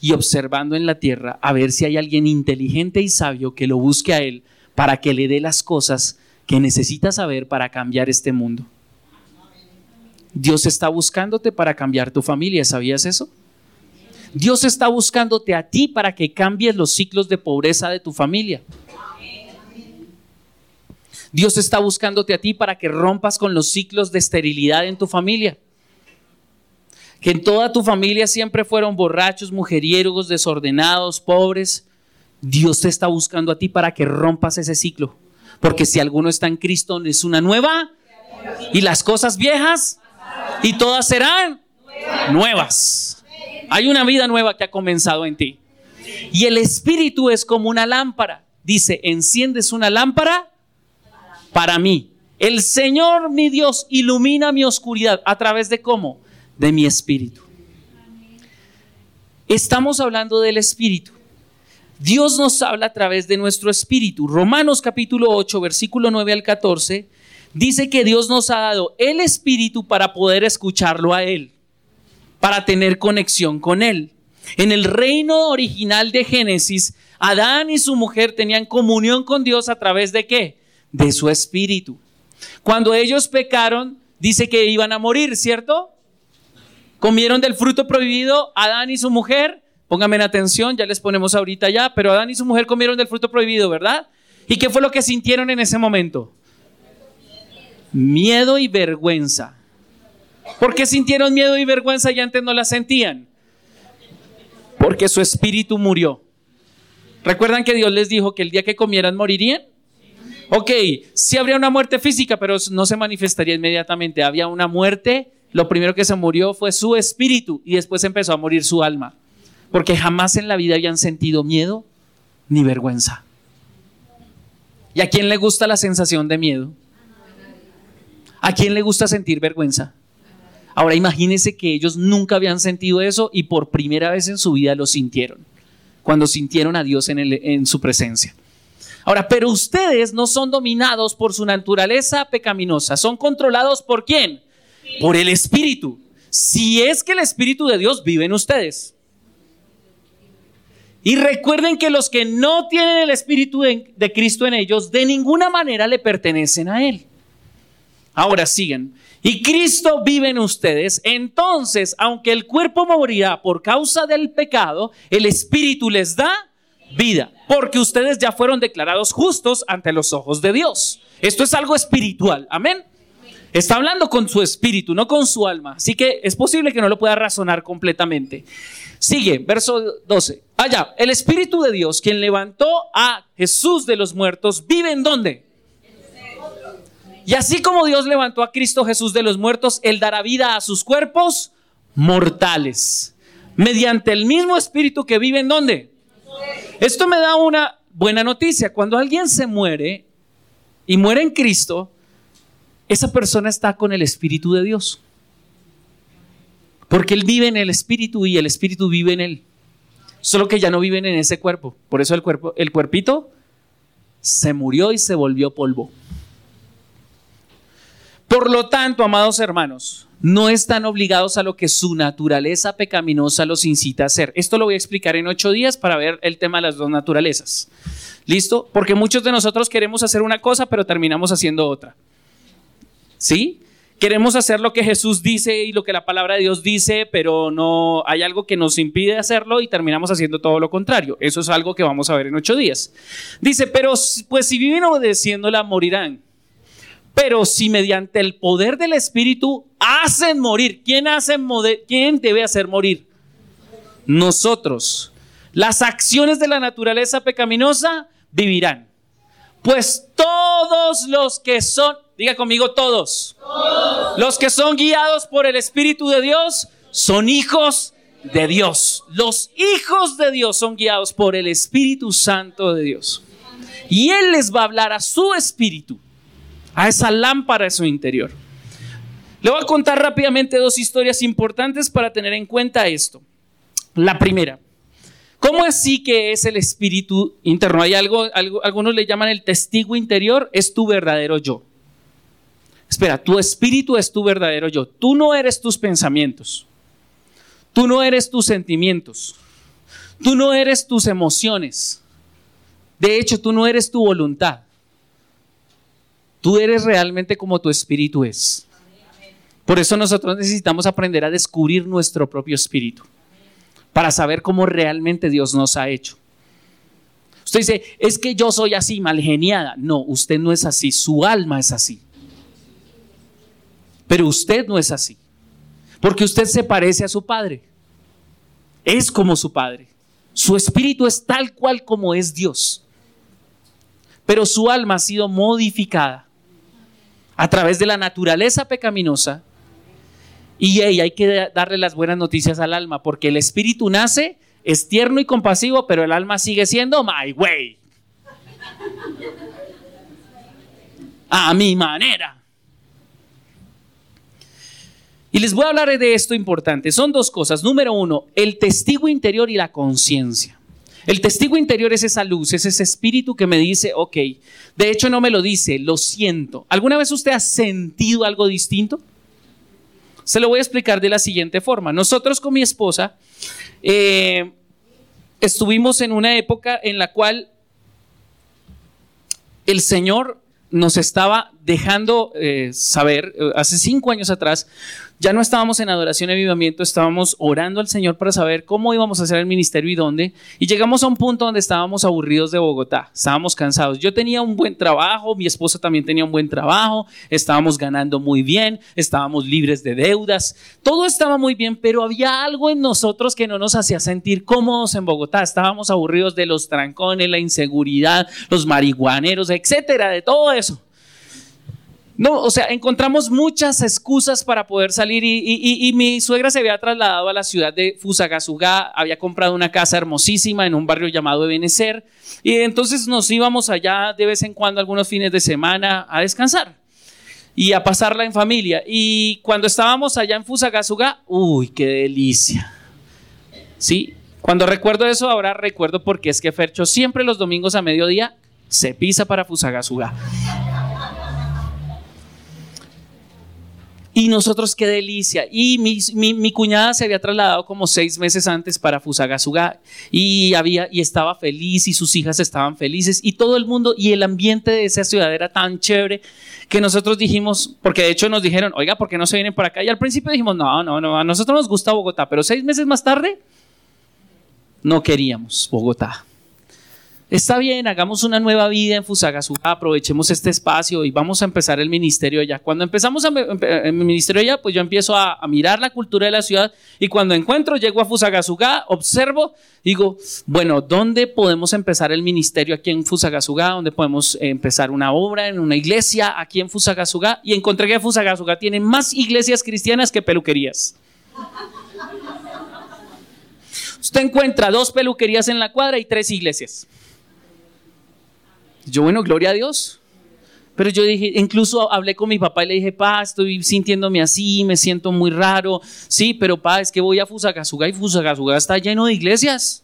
y observando en la tierra a ver si hay alguien inteligente y sabio que lo busque a Él para que le dé las cosas que necesita saber para cambiar este mundo. Dios está buscándote para cambiar tu familia, ¿sabías eso? Dios está buscándote a ti para que cambies los ciclos de pobreza de tu familia. Dios está buscándote a ti para que rompas con los ciclos de esterilidad en tu familia que en toda tu familia siempre fueron borrachos, mujeriegos, desordenados, pobres, Dios te está buscando a ti para que rompas ese ciclo. Porque si alguno está en Cristo es una nueva y las cosas viejas y todas serán nuevas. Hay una vida nueva que ha comenzado en ti. Y el espíritu es como una lámpara. Dice, enciendes una lámpara para mí. El Señor mi Dios ilumina mi oscuridad a través de cómo? De mi espíritu. Estamos hablando del espíritu. Dios nos habla a través de nuestro espíritu. Romanos capítulo 8, versículo 9 al 14, dice que Dios nos ha dado el espíritu para poder escucharlo a Él, para tener conexión con Él. En el reino original de Génesis, Adán y su mujer tenían comunión con Dios a través de qué? De su espíritu. Cuando ellos pecaron, dice que iban a morir, ¿cierto? Comieron del fruto prohibido Adán y su mujer. Pónganme en atención, ya les ponemos ahorita ya, pero Adán y su mujer comieron del fruto prohibido, ¿verdad? ¿Y qué fue lo que sintieron en ese momento? Miedo y vergüenza. ¿Por qué sintieron miedo y vergüenza y antes no la sentían? Porque su espíritu murió. ¿Recuerdan que Dios les dijo que el día que comieran morirían? Ok, sí habría una muerte física, pero no se manifestaría inmediatamente. Había una muerte lo primero que se murió fue su espíritu y después empezó a morir su alma, porque jamás en la vida habían sentido miedo ni vergüenza. ¿Y a quién le gusta la sensación de miedo? ¿A quién le gusta sentir vergüenza? Ahora imagínense que ellos nunca habían sentido eso y por primera vez en su vida lo sintieron, cuando sintieron a Dios en, en su presencia. Ahora, pero ustedes no son dominados por su naturaleza pecaminosa, son controlados por quién? Por el Espíritu. Si es que el Espíritu de Dios vive en ustedes. Y recuerden que los que no tienen el Espíritu de, Cristo en ellos, de ninguna manera le pertenecen a Él. Ahora siguen. Y Cristo vive en ustedes. Entonces, aunque el cuerpo morirá por causa del pecado, el Espíritu les da vida. Porque ustedes ya fueron declarados justos ante los ojos de Dios. Esto es algo espiritual. Amén. Está hablando con su espíritu, no con su alma. Así que es posible que no lo pueda razonar completamente. Sigue, verso 12. Allá, el Espíritu de Dios, quien levantó a Jesús de los muertos, vive en dónde? Y así como Dios levantó a Cristo Jesús de los muertos, Él dará vida a sus cuerpos mortales, mediante el mismo espíritu que vive en donde. Esto me da una buena noticia. Cuando alguien se muere y muere en Cristo, esa persona está con el Espíritu de Dios. Porque Él vive en el Espíritu y el Espíritu vive en Él. Solo que ya no viven en ese cuerpo. Por eso el, cuerpo, el cuerpito se murió y se volvió polvo. Por lo tanto, amados hermanos, no están obligados a lo que su naturaleza pecaminosa los incita a hacer. Esto lo voy a explicar en ocho días para ver el tema de las dos naturalezas. ¿Listo? Porque muchos de nosotros queremos hacer una cosa, pero terminamos haciendo otra. ¿Sí? Queremos hacer lo que Jesús dice y lo que la palabra de Dios dice, pero no hay algo que nos impide hacerlo y terminamos haciendo todo lo contrario. Eso es algo que vamos a ver en ocho días. Dice, pero pues si viven obedeciéndola, morirán. Pero si mediante el poder del Espíritu hacen morir, ¿quién, hace ¿quién debe hacer morir? Nosotros. Las acciones de la naturaleza pecaminosa vivirán. Pues todos los que son, diga conmigo todos, los que son guiados por el Espíritu de Dios son hijos de Dios. Los hijos de Dios son guiados por el Espíritu Santo de Dios. Y Él les va a hablar a su espíritu a esa lámpara en su interior. Le voy a contar rápidamente dos historias importantes para tener en cuenta esto. La primera, ¿cómo así que es el espíritu interno? Hay algo, algunos le llaman el testigo interior, es tu verdadero yo. Espera, tu espíritu es tu verdadero yo. Tú no eres tus pensamientos. Tú no eres tus sentimientos. Tú no eres tus emociones. De hecho, tú no eres tu voluntad. Tú eres realmente como tu espíritu es. Por eso nosotros necesitamos aprender a descubrir nuestro propio espíritu para saber cómo realmente Dios nos ha hecho. Usted dice, es que yo soy así, mal geniada. No, usted no es así, su alma es así. Pero usted no es así, porque usted se parece a su padre. Es como su padre. Su espíritu es tal cual como es Dios. Pero su alma ha sido modificada a través de la naturaleza pecaminosa. Y hay que darle las buenas noticias al alma, porque el espíritu nace, es tierno y compasivo, pero el alma sigue siendo my way. A mi manera. Y les voy a hablar de esto importante. Son dos cosas. Número uno, el testigo interior y la conciencia. El testigo interior es esa luz, es ese espíritu que me dice, ok, de hecho no me lo dice, lo siento. ¿Alguna vez usted ha sentido algo distinto? Se lo voy a explicar de la siguiente forma. Nosotros con mi esposa eh, estuvimos en una época en la cual el Señor nos estaba dejando eh, saber, eh, hace cinco años atrás, ya no estábamos en adoración y avivamiento, estábamos orando al Señor para saber cómo íbamos a hacer el ministerio y dónde. Y llegamos a un punto donde estábamos aburridos de Bogotá, estábamos cansados. Yo tenía un buen trabajo, mi esposa también tenía un buen trabajo, estábamos ganando muy bien, estábamos libres de deudas, todo estaba muy bien, pero había algo en nosotros que no nos hacía sentir cómodos en Bogotá. Estábamos aburridos de los trancones, la inseguridad, los marihuaneros, etcétera, de todo eso. No, o sea, encontramos muchas excusas para poder salir y, mi suegra se había trasladado a la ciudad de Fusagasugá, había comprado una casa hermosísima en un barrio llamado Ebenecer y entonces nos íbamos allá de vez en cuando algunos fines de semana a descansar y a pasarla en familia. Y cuando estábamos allá en Fusagasugá, uy, qué delicia. Sí, cuando recuerdo eso ahora recuerdo porque es que Fercho siempre los domingos a mediodía se pisa para Fusagasugá. Y nosotros, qué delicia. Y mi, cuñada se había trasladado como seis meses antes para Fusagasugá y, había, y estaba feliz y sus hijas estaban felices y todo el mundo y el ambiente de esa ciudad era tan chévere que nosotros dijimos, porque de hecho nos dijeron, oiga, ¿por qué no se vienen para acá? Y al principio dijimos, no, no, no, a nosotros nos gusta Bogotá, pero seis meses más tarde no queríamos Bogotá. Está bien, hagamos una nueva vida en Fusagasugá, aprovechemos este espacio y vamos a empezar el ministerio allá. Cuando empezamos el ministerio allá, pues yo empiezo a, a, mirar la cultura de la ciudad y cuando encuentro, llego a Fusagasugá, observo, digo, bueno, ¿dónde podemos empezar el ministerio aquí en Fusagasugá? ¿Dónde podemos empezar una obra en una iglesia aquí en Fusagasugá? Y encontré que Fusagasugá tiene más iglesias cristianas que peluquerías. Usted encuentra dos peluquerías en la cuadra y tres iglesias. Yo, bueno, gloria a Dios. Pero yo dije, incluso hablé con mi papá y le dije, pa, estoy sintiéndome así, me siento muy raro. Sí, pero pa, es que voy a Fusagasugá y Fusagasugá está lleno de iglesias.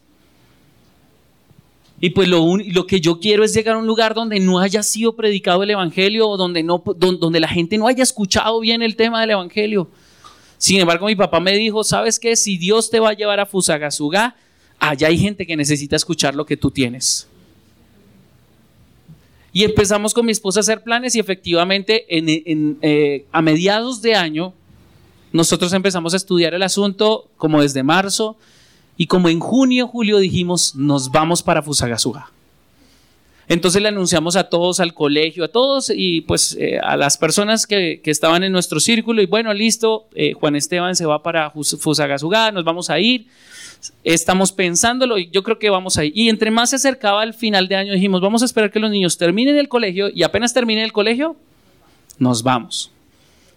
Y pues lo, lo, que yo quiero es llegar a un lugar donde no haya sido predicado el Evangelio, donde, no, donde la gente no haya escuchado bien el tema del Evangelio. Sin embargo, mi papá me dijo, ¿sabes qué? Si Dios te va a llevar a Fusagasugá, allá hay gente que necesita escuchar lo que tú tienes. Y empezamos con mi esposa a hacer planes y efectivamente eh, a mediados de año nosotros empezamos a estudiar el asunto como desde marzo y como en junio, julio dijimos, nos vamos para Fusagasugá. Entonces le anunciamos a todos, al colegio, a todos y pues eh, a las personas que, estaban en nuestro círculo y bueno, listo, eh, Juan Esteban se va para Fusagasugá, nos vamos a ir estamos pensándolo y yo creo que vamos ahí. Y entre más se acercaba el final de año, dijimos, vamos a esperar que los niños terminen el colegio y apenas terminen el colegio, nos vamos.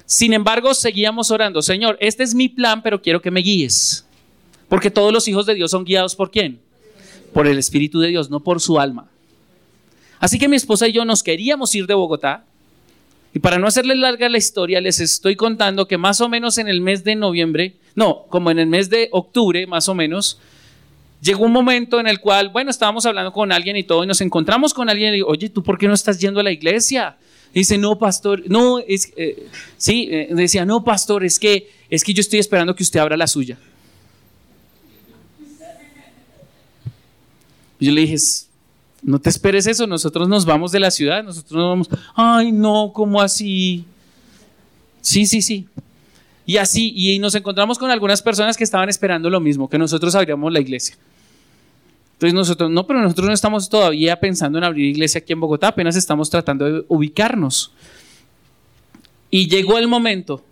Sin embargo, seguíamos orando, Señor, este es mi plan, pero quiero que me guíes. Porque todos los hijos de Dios son guiados por quién? Por el Espíritu de Dios, no por su alma. Así que mi esposa y yo nos queríamos ir de Bogotá. Y para no hacerles larga la historia, les estoy contando que más o menos en el mes de noviembre no, como en el mes de octubre, más o menos, llegó un momento en el cual, bueno, estábamos hablando con alguien y todo, y nos encontramos con alguien y digo, oye, ¿tú por qué no estás yendo a la iglesia? dice, no, pastor, no, es, eh, sí, eh, decía, no, pastor, es que, es que yo estoy esperando que usted abra la suya. yo le dije, no te esperes eso, nosotros nos vamos de la ciudad, nosotros nos vamos, ay, no, ¿cómo así? Sí, sí, sí. Y así, y nos encontramos con algunas personas que estaban esperando lo mismo, que nosotros abriéramos la iglesia. Entonces nosotros, no, pero nosotros no estamos todavía pensando en abrir iglesia aquí en Bogotá, apenas estamos tratando de ubicarnos. Y llegó el momento.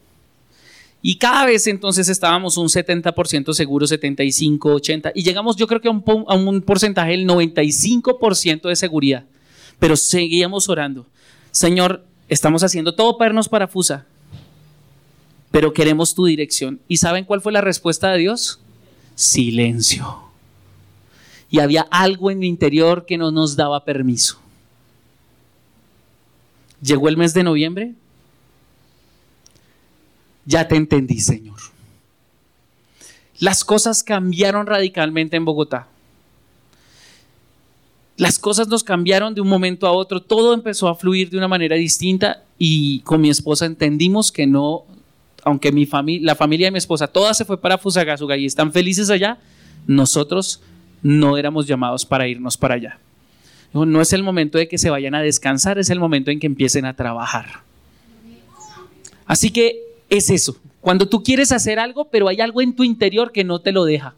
Y cada vez entonces estábamos un 70% seguro, 75, 80, y llegamos yo creo que a un, a un porcentaje del 95% de seguridad. Pero seguíamos orando. Señor, estamos haciendo todo para irnos para Fusa pero queremos tu dirección. ¿Y saben cuál fue la respuesta de Dios? Silencio. Y había algo en mi interior que no nos daba permiso. Llegó el mes de noviembre. Ya te entendí, Señor. Las cosas cambiaron radicalmente en Bogotá. Las cosas nos cambiaron de un momento a otro, todo empezó a fluir de una manera distinta y con mi esposa entendimos que no aunque mi familia, la familia de mi esposa, toda se fue para Fusagasugá y están felices allá, nosotros no éramos llamados para irnos para allá. No es el momento de que se vayan a descansar, es el momento en que empiecen a trabajar. Así que es eso. Cuando tú quieres hacer algo, pero hay algo en tu interior que no te lo deja.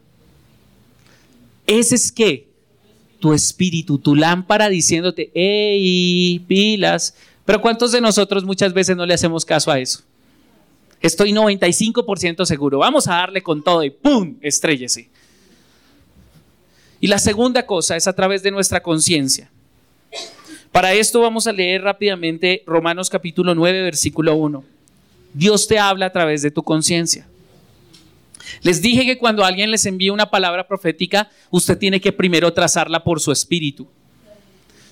Ese es que tu espíritu, tu lámpara diciéndote, hey, pilas. Pero ¿cuántos de nosotros muchas veces no le hacemos caso a eso? Estoy 95% seguro. Vamos a darle con todo y ¡pum! Estrellese. Y la segunda cosa es a través de nuestra conciencia. Para esto vamos a leer rápidamente Romanos capítulo 9, versículo 1. Dios te habla a través de tu conciencia. Les dije que cuando alguien les envía una palabra profética, usted tiene que primero trazarla por su espíritu.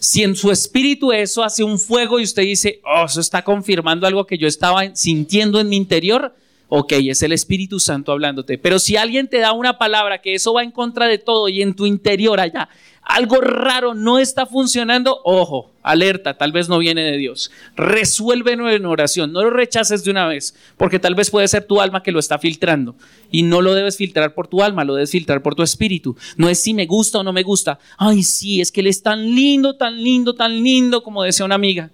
Si en su espíritu eso hace un fuego y usted dice, oh, eso está confirmando algo que yo estaba sintiendo en mi interior, ok, es el Espíritu Santo hablándote. Pero si alguien te da una palabra que eso va en contra de todo y en tu interior allá algo raro no está funcionando, ojo, alerta, tal vez no viene de Dios. Resuélvelo en oración, no lo rechaces de una vez, porque tal vez puede ser tu alma que lo está filtrando. Y no lo debes filtrar por tu alma, lo debes filtrar por tu espíritu. No es si me gusta o no me gusta. Ay, sí, es que él es tan lindo, tan lindo, tan lindo, como decía una amiga.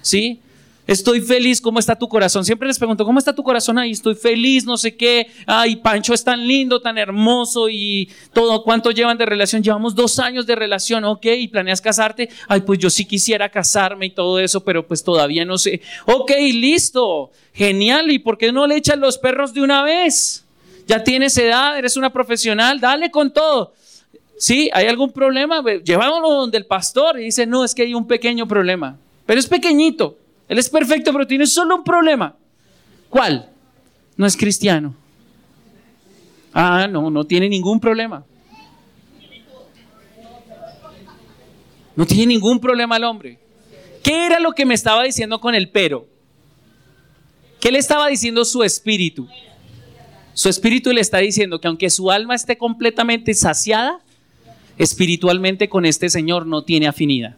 ¿Sí? Estoy feliz, ¿cómo está tu corazón? Siempre les pregunto, ¿cómo está tu corazón ahí? Estoy feliz, no sé qué. Ay, Pancho es tan lindo, tan hermoso y todo. ¿Cuánto llevan de relación? Llevamos dos años de relación, ok. ¿Y planeas casarte? Ay, pues yo sí quisiera casarme y todo eso, pero pues todavía no sé. Ok, listo. Genial. ¿Y por qué no le echan los perros de una vez? Ya tienes edad, eres una profesional, dale con todo. ¿Sí? ¿Hay algún problema? Llevámoslo donde el pastor y dice, no, es que hay un pequeño problema. Pero es pequeñito. Él es perfecto, pero tiene solo un problema. ¿Cuál? No es cristiano. Ah, no, no tiene ningún problema. No tiene ningún problema el hombre. ¿Qué era lo que me estaba diciendo con el pero? ¿Qué le estaba diciendo su espíritu? Su espíritu le está diciendo que aunque su alma esté completamente saciada, espiritualmente con este Señor no tiene afinidad.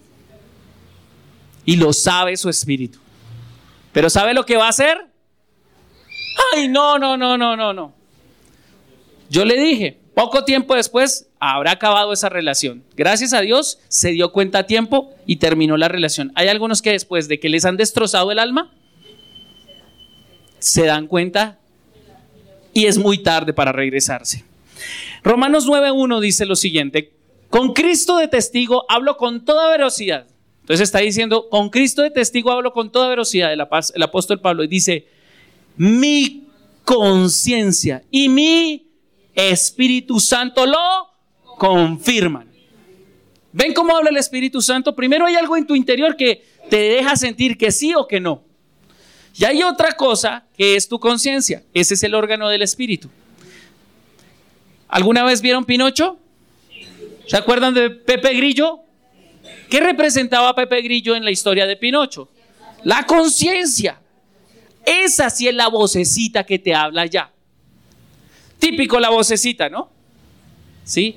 Y lo sabe su espíritu. Pero ¿sabe lo que va a hacer? Ay, no, no, no, no, no, no. Yo le dije, poco tiempo después habrá acabado esa relación. Gracias a Dios se dio cuenta a tiempo y terminó la relación. Hay algunos que después de que les han destrozado el alma, se dan cuenta y es muy tarde para regresarse. Romanos 9.1 dice lo siguiente, con Cristo de testigo hablo con toda velocidad entonces está diciendo, con Cristo de testigo hablo con toda velocidad, el, el apóstol Pablo, y dice, mi conciencia y mi Espíritu Santo lo confirman. ¿Ven cómo habla el Espíritu Santo? Primero hay algo en tu interior que te deja sentir que sí o que no. Y hay otra cosa que es tu conciencia. Ese es el órgano del Espíritu. ¿Alguna vez vieron Pinocho? ¿Se acuerdan de Pepe Grillo? ¿Qué representaba Pepe Grillo en la historia de Pinocho? La conciencia. Esa sí es la vocecita que te habla ya. Típico la vocecita, ¿no? ¿Sí?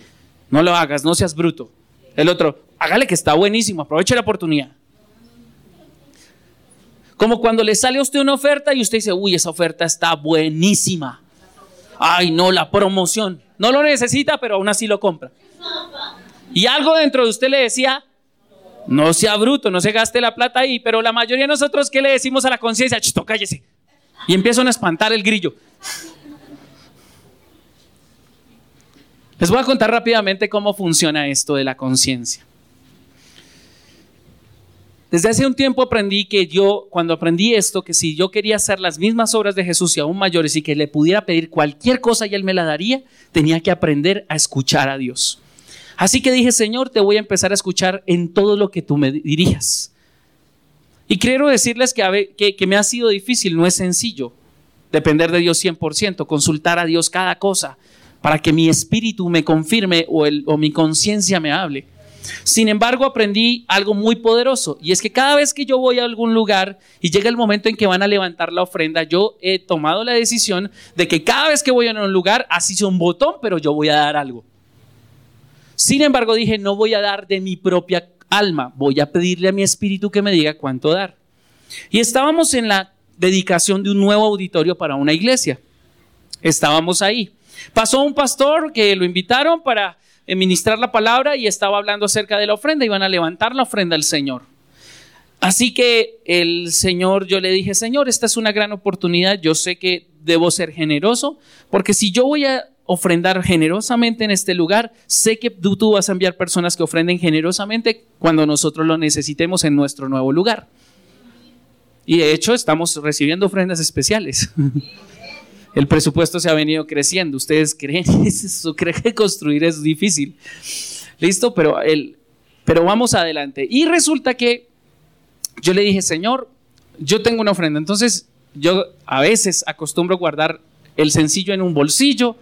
No lo hagas, no seas bruto. El otro, hágale que está buenísimo, aproveche la oportunidad. Como cuando le sale a usted una oferta y usted dice, uy, esa oferta está buenísima. Ay, no, la promoción. No lo necesita, pero aún así lo compra. Y algo dentro de usted le decía, no sea bruto, no se gaste la plata ahí, pero la mayoría de nosotros, ¿qué le decimos a la conciencia? Chito, cállese. Y empiezan a espantar el grillo. Les voy a contar rápidamente cómo funciona esto de la conciencia. Desde hace un tiempo aprendí que yo, cuando aprendí esto, que si yo quería hacer las mismas obras de Jesús y aún mayores y que le pudiera pedir cualquier cosa y Él me la daría, tenía que aprender a escuchar a Dios. Así que dije, Señor, te voy a empezar a escuchar en todo lo que tú me dirijas. Y quiero decirles que, que, me ha sido difícil, no es sencillo depender de Dios 100%, consultar a Dios cada cosa para que mi espíritu me confirme o, o mi conciencia me hable. Sin embargo, aprendí algo muy poderoso y es que cada vez que yo voy a algún lugar y llega el momento en que van a levantar la ofrenda, yo he tomado la decisión de que cada vez que voy a un lugar, así sea un botón, pero yo voy a dar algo. Sin embargo, dije, no voy a dar de mi propia alma, voy a pedirle a mi espíritu que me diga cuánto dar. Y estábamos en la dedicación de un nuevo auditorio para una iglesia. Estábamos ahí. Pasó un pastor que lo invitaron para ministrar la palabra y estaba hablando acerca de la ofrenda. Iban a levantar la ofrenda al Señor. Así que el Señor, yo le dije, Señor, esta es una gran oportunidad. Yo sé que debo ser generoso, porque si yo voy a ofrendar generosamente en este lugar, sé que tú, vas a enviar personas que ofrenden generosamente cuando nosotros lo necesitemos en nuestro nuevo lugar. Y de hecho estamos recibiendo ofrendas especiales. El presupuesto se ha venido creciendo. Ustedes creen eso, creen que construir es difícil. Listo, pero, el, pero vamos adelante. Y resulta que yo le dije, Señor, yo tengo una ofrenda. Entonces yo a veces acostumbro guardar el sencillo en un bolsillo,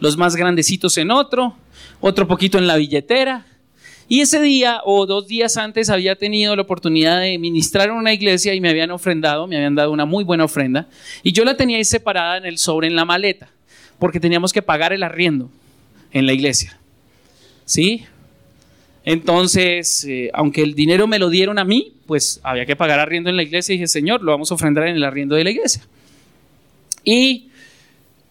los más grandecitos en otro, otro poquito en la billetera. Y ese día o dos días antes había tenido la oportunidad de ministrar en una iglesia y me habían ofrendado, me habían dado una muy buena ofrenda. Y yo la tenía ahí separada en el sobre, en la maleta, porque teníamos que pagar el arriendo en la iglesia. ¿Sí? Entonces, eh, aunque el dinero me lo dieron a mí, pues había que pagar arriendo en la iglesia y dije, Señor, lo vamos a ofrendar en el arriendo de la iglesia. Y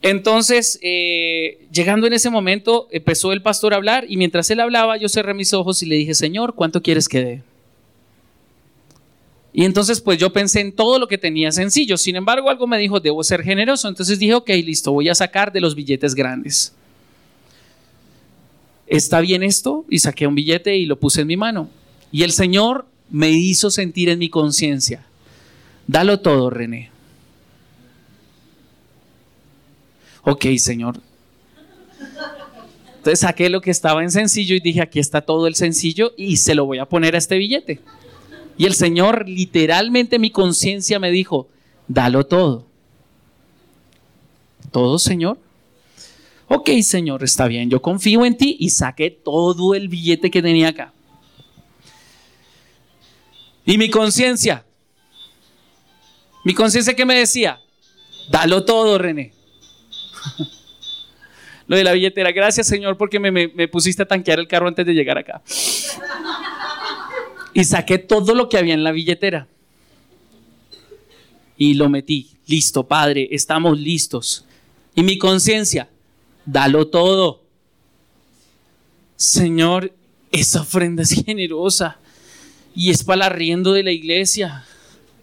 entonces, eh, llegando en ese momento, empezó el pastor a hablar y mientras él hablaba, yo cerré mis ojos y le dije, Señor, ¿cuánto quieres que dé? Y entonces pues yo pensé en todo lo que tenía sencillo. Sin embargo, algo me dijo, debo ser generoso. Entonces dije, ok, listo, voy a sacar de los billetes grandes. ¿Está bien esto? Y saqué un billete y lo puse en mi mano. Y el Señor me hizo sentir en mi conciencia, dalo todo, René. Ok, Señor. Entonces saqué lo que estaba en sencillo y dije, aquí está todo el sencillo y se lo voy a poner a este billete. Y el Señor, literalmente mi conciencia me dijo, dalo todo. ¿Todo, Señor? Ok, Señor, está bien, yo confío en ti y saqué todo el billete que tenía acá. Y mi conciencia, mi conciencia que me decía, dalo todo, René. Lo de la billetera, gracias Señor porque me, me pusiste a tanquear el carro antes de llegar acá y saqué todo lo que había en la billetera. Y lo metí. Listo, Padre, estamos listos. Y mi conciencia, dalo todo. Señor, esa ofrenda es generosa y es para el arriendo de la iglesia.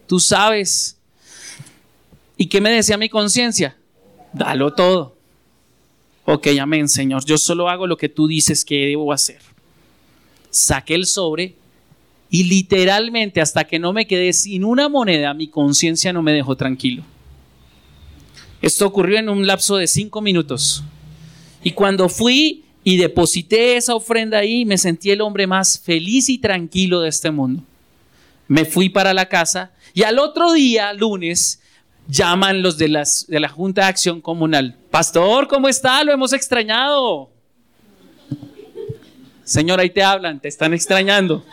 Tú sabes. ¿Y qué me decía mi conciencia? Dalo todo. Ok, amén, Señor. Yo solo hago lo que tú dices que debo hacer. Saqué el sobre y literalmente hasta que no me quedé sin una moneda, mi conciencia no me dejó tranquilo. Esto ocurrió en un lapso de cinco minutos. Y cuando fui y deposité esa ofrenda ahí, me sentí el hombre más feliz y tranquilo de este mundo. Me fui para la casa y al otro día, lunes, llaman los de, las, de la Junta de Acción Comunal. Pastor, ¿cómo está? Lo hemos extrañado. Señor, ahí te hablan, te están extrañando.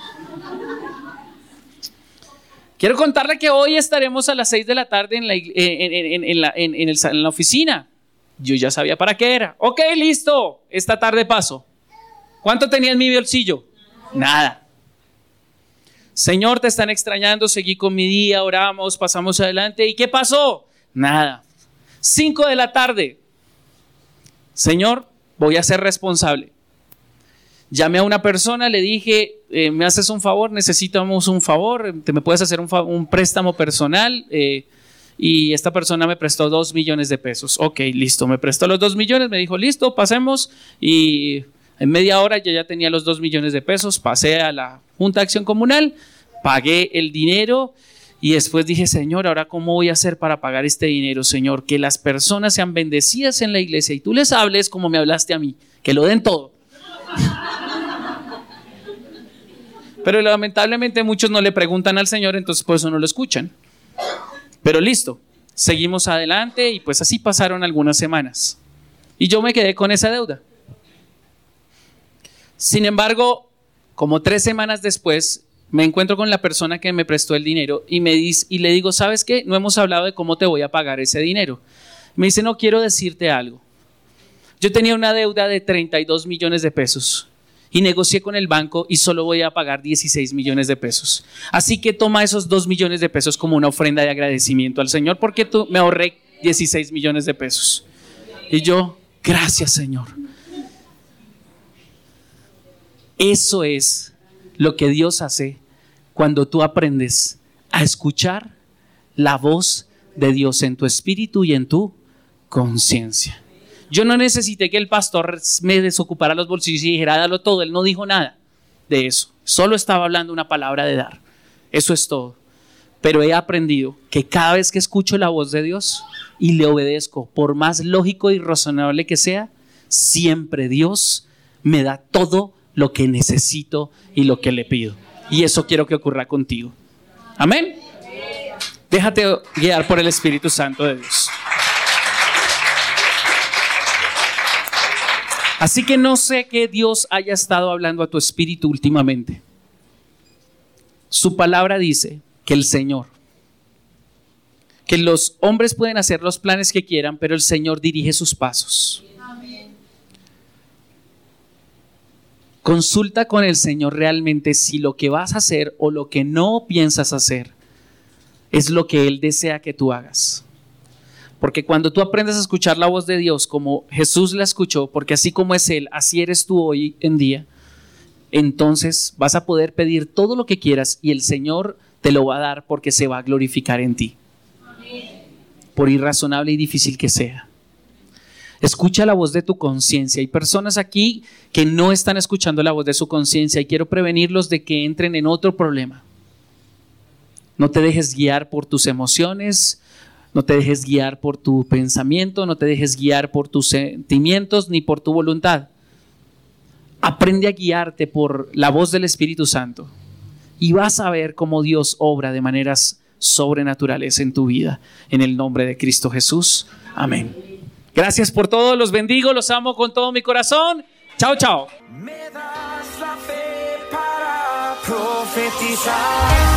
Quiero contarle que hoy estaremos a las 6 de la tarde en la, en, la, oficina. Yo ya sabía para qué era. Ok, listo. Esta tarde paso. ¿Cuánto tenía en mi bolsillo? Nada. Señor, te están extrañando. Seguí con mi día, oramos, pasamos adelante. ¿Y qué pasó? Nada. 5 de la tarde. Señor, voy a ser responsable. Llamé a una persona, le dije, eh, me haces un favor, necesitamos un favor, te me puedes hacer un, préstamo personal. Eh, y esta persona me prestó dos millones de pesos. Ok, listo, me prestó los dos millones, me dijo, listo, pasemos. Y en media hora yo ya tenía los dos millones de pesos, pasé a la Junta de Acción Comunal, pagué el dinero y después dije, Señor, ahora cómo voy a hacer para pagar este dinero, Señor, que las personas sean bendecidas en la iglesia y tú les hables como me hablaste a mí, que lo den todo. Pero lamentablemente muchos no le preguntan al Señor, entonces por eso no lo escuchan. Pero listo, seguimos adelante y pues así pasaron algunas semanas. Y yo me quedé con esa deuda. Sin embargo, como tres semanas después, me encuentro con la persona que me prestó el dinero y, me dice, y le digo, ¿sabes qué? No hemos hablado de cómo te voy a pagar ese dinero. Me dice, no quiero decirte algo. Yo tenía una deuda de 32 millones de pesos y negocié con el banco y solo voy a pagar 16 millones de pesos. Así que toma esos 2 millones de pesos como una ofrenda de agradecimiento al Señor porque tú me ahorré 16 millones de pesos. Y yo, gracias Señor. Eso es lo que Dios hace cuando tú aprendes a escuchar la voz de Dios en tu espíritu y en tu conciencia. Yo no necesité que el pastor me desocupara los bolsillos y dijera, dalo todo. Él no dijo nada de eso. Solo estaba hablando una palabra de dar. Eso es todo. Pero he aprendido que cada vez que escucho la voz de Dios y le obedezco, por más lógico y razonable que sea, siempre Dios me da todo lo que necesito y lo que le pido. Y eso quiero que ocurra contigo. Amén. Déjate guiar por el Espíritu Santo de Dios. Así que no sé que Dios haya estado hablando a tu espíritu últimamente. Su palabra dice que el Señor, que los hombres pueden hacer los planes que quieran, pero el Señor dirige sus pasos. Consulta con el Señor realmente si lo que vas a hacer o lo que no piensas hacer es lo que Él desea que tú hagas. Porque cuando tú aprendes a escuchar la voz de Dios como Jesús la escuchó, porque así como es Él, así eres tú hoy en día, entonces vas a poder pedir todo lo que quieras y el Señor te lo va a dar porque se va a glorificar en ti. Por irrazonable y difícil que sea. Escucha la voz de tu conciencia. Hay personas aquí que no están escuchando la voz de su conciencia y quiero prevenirlos de que entren en otro problema. No te dejes guiar por tus emociones, no te dejes guiar por tu pensamiento, no te dejes guiar por tus sentimientos ni por tu voluntad. Aprende a guiarte por la voz del Espíritu Santo y vas a ver cómo Dios obra de maneras sobrenaturales en tu vida. En el nombre de Cristo Jesús. Amén. Gracias por todo, los bendigo, los amo con todo mi corazón. Chao, chao. Me das la fe para profetizar.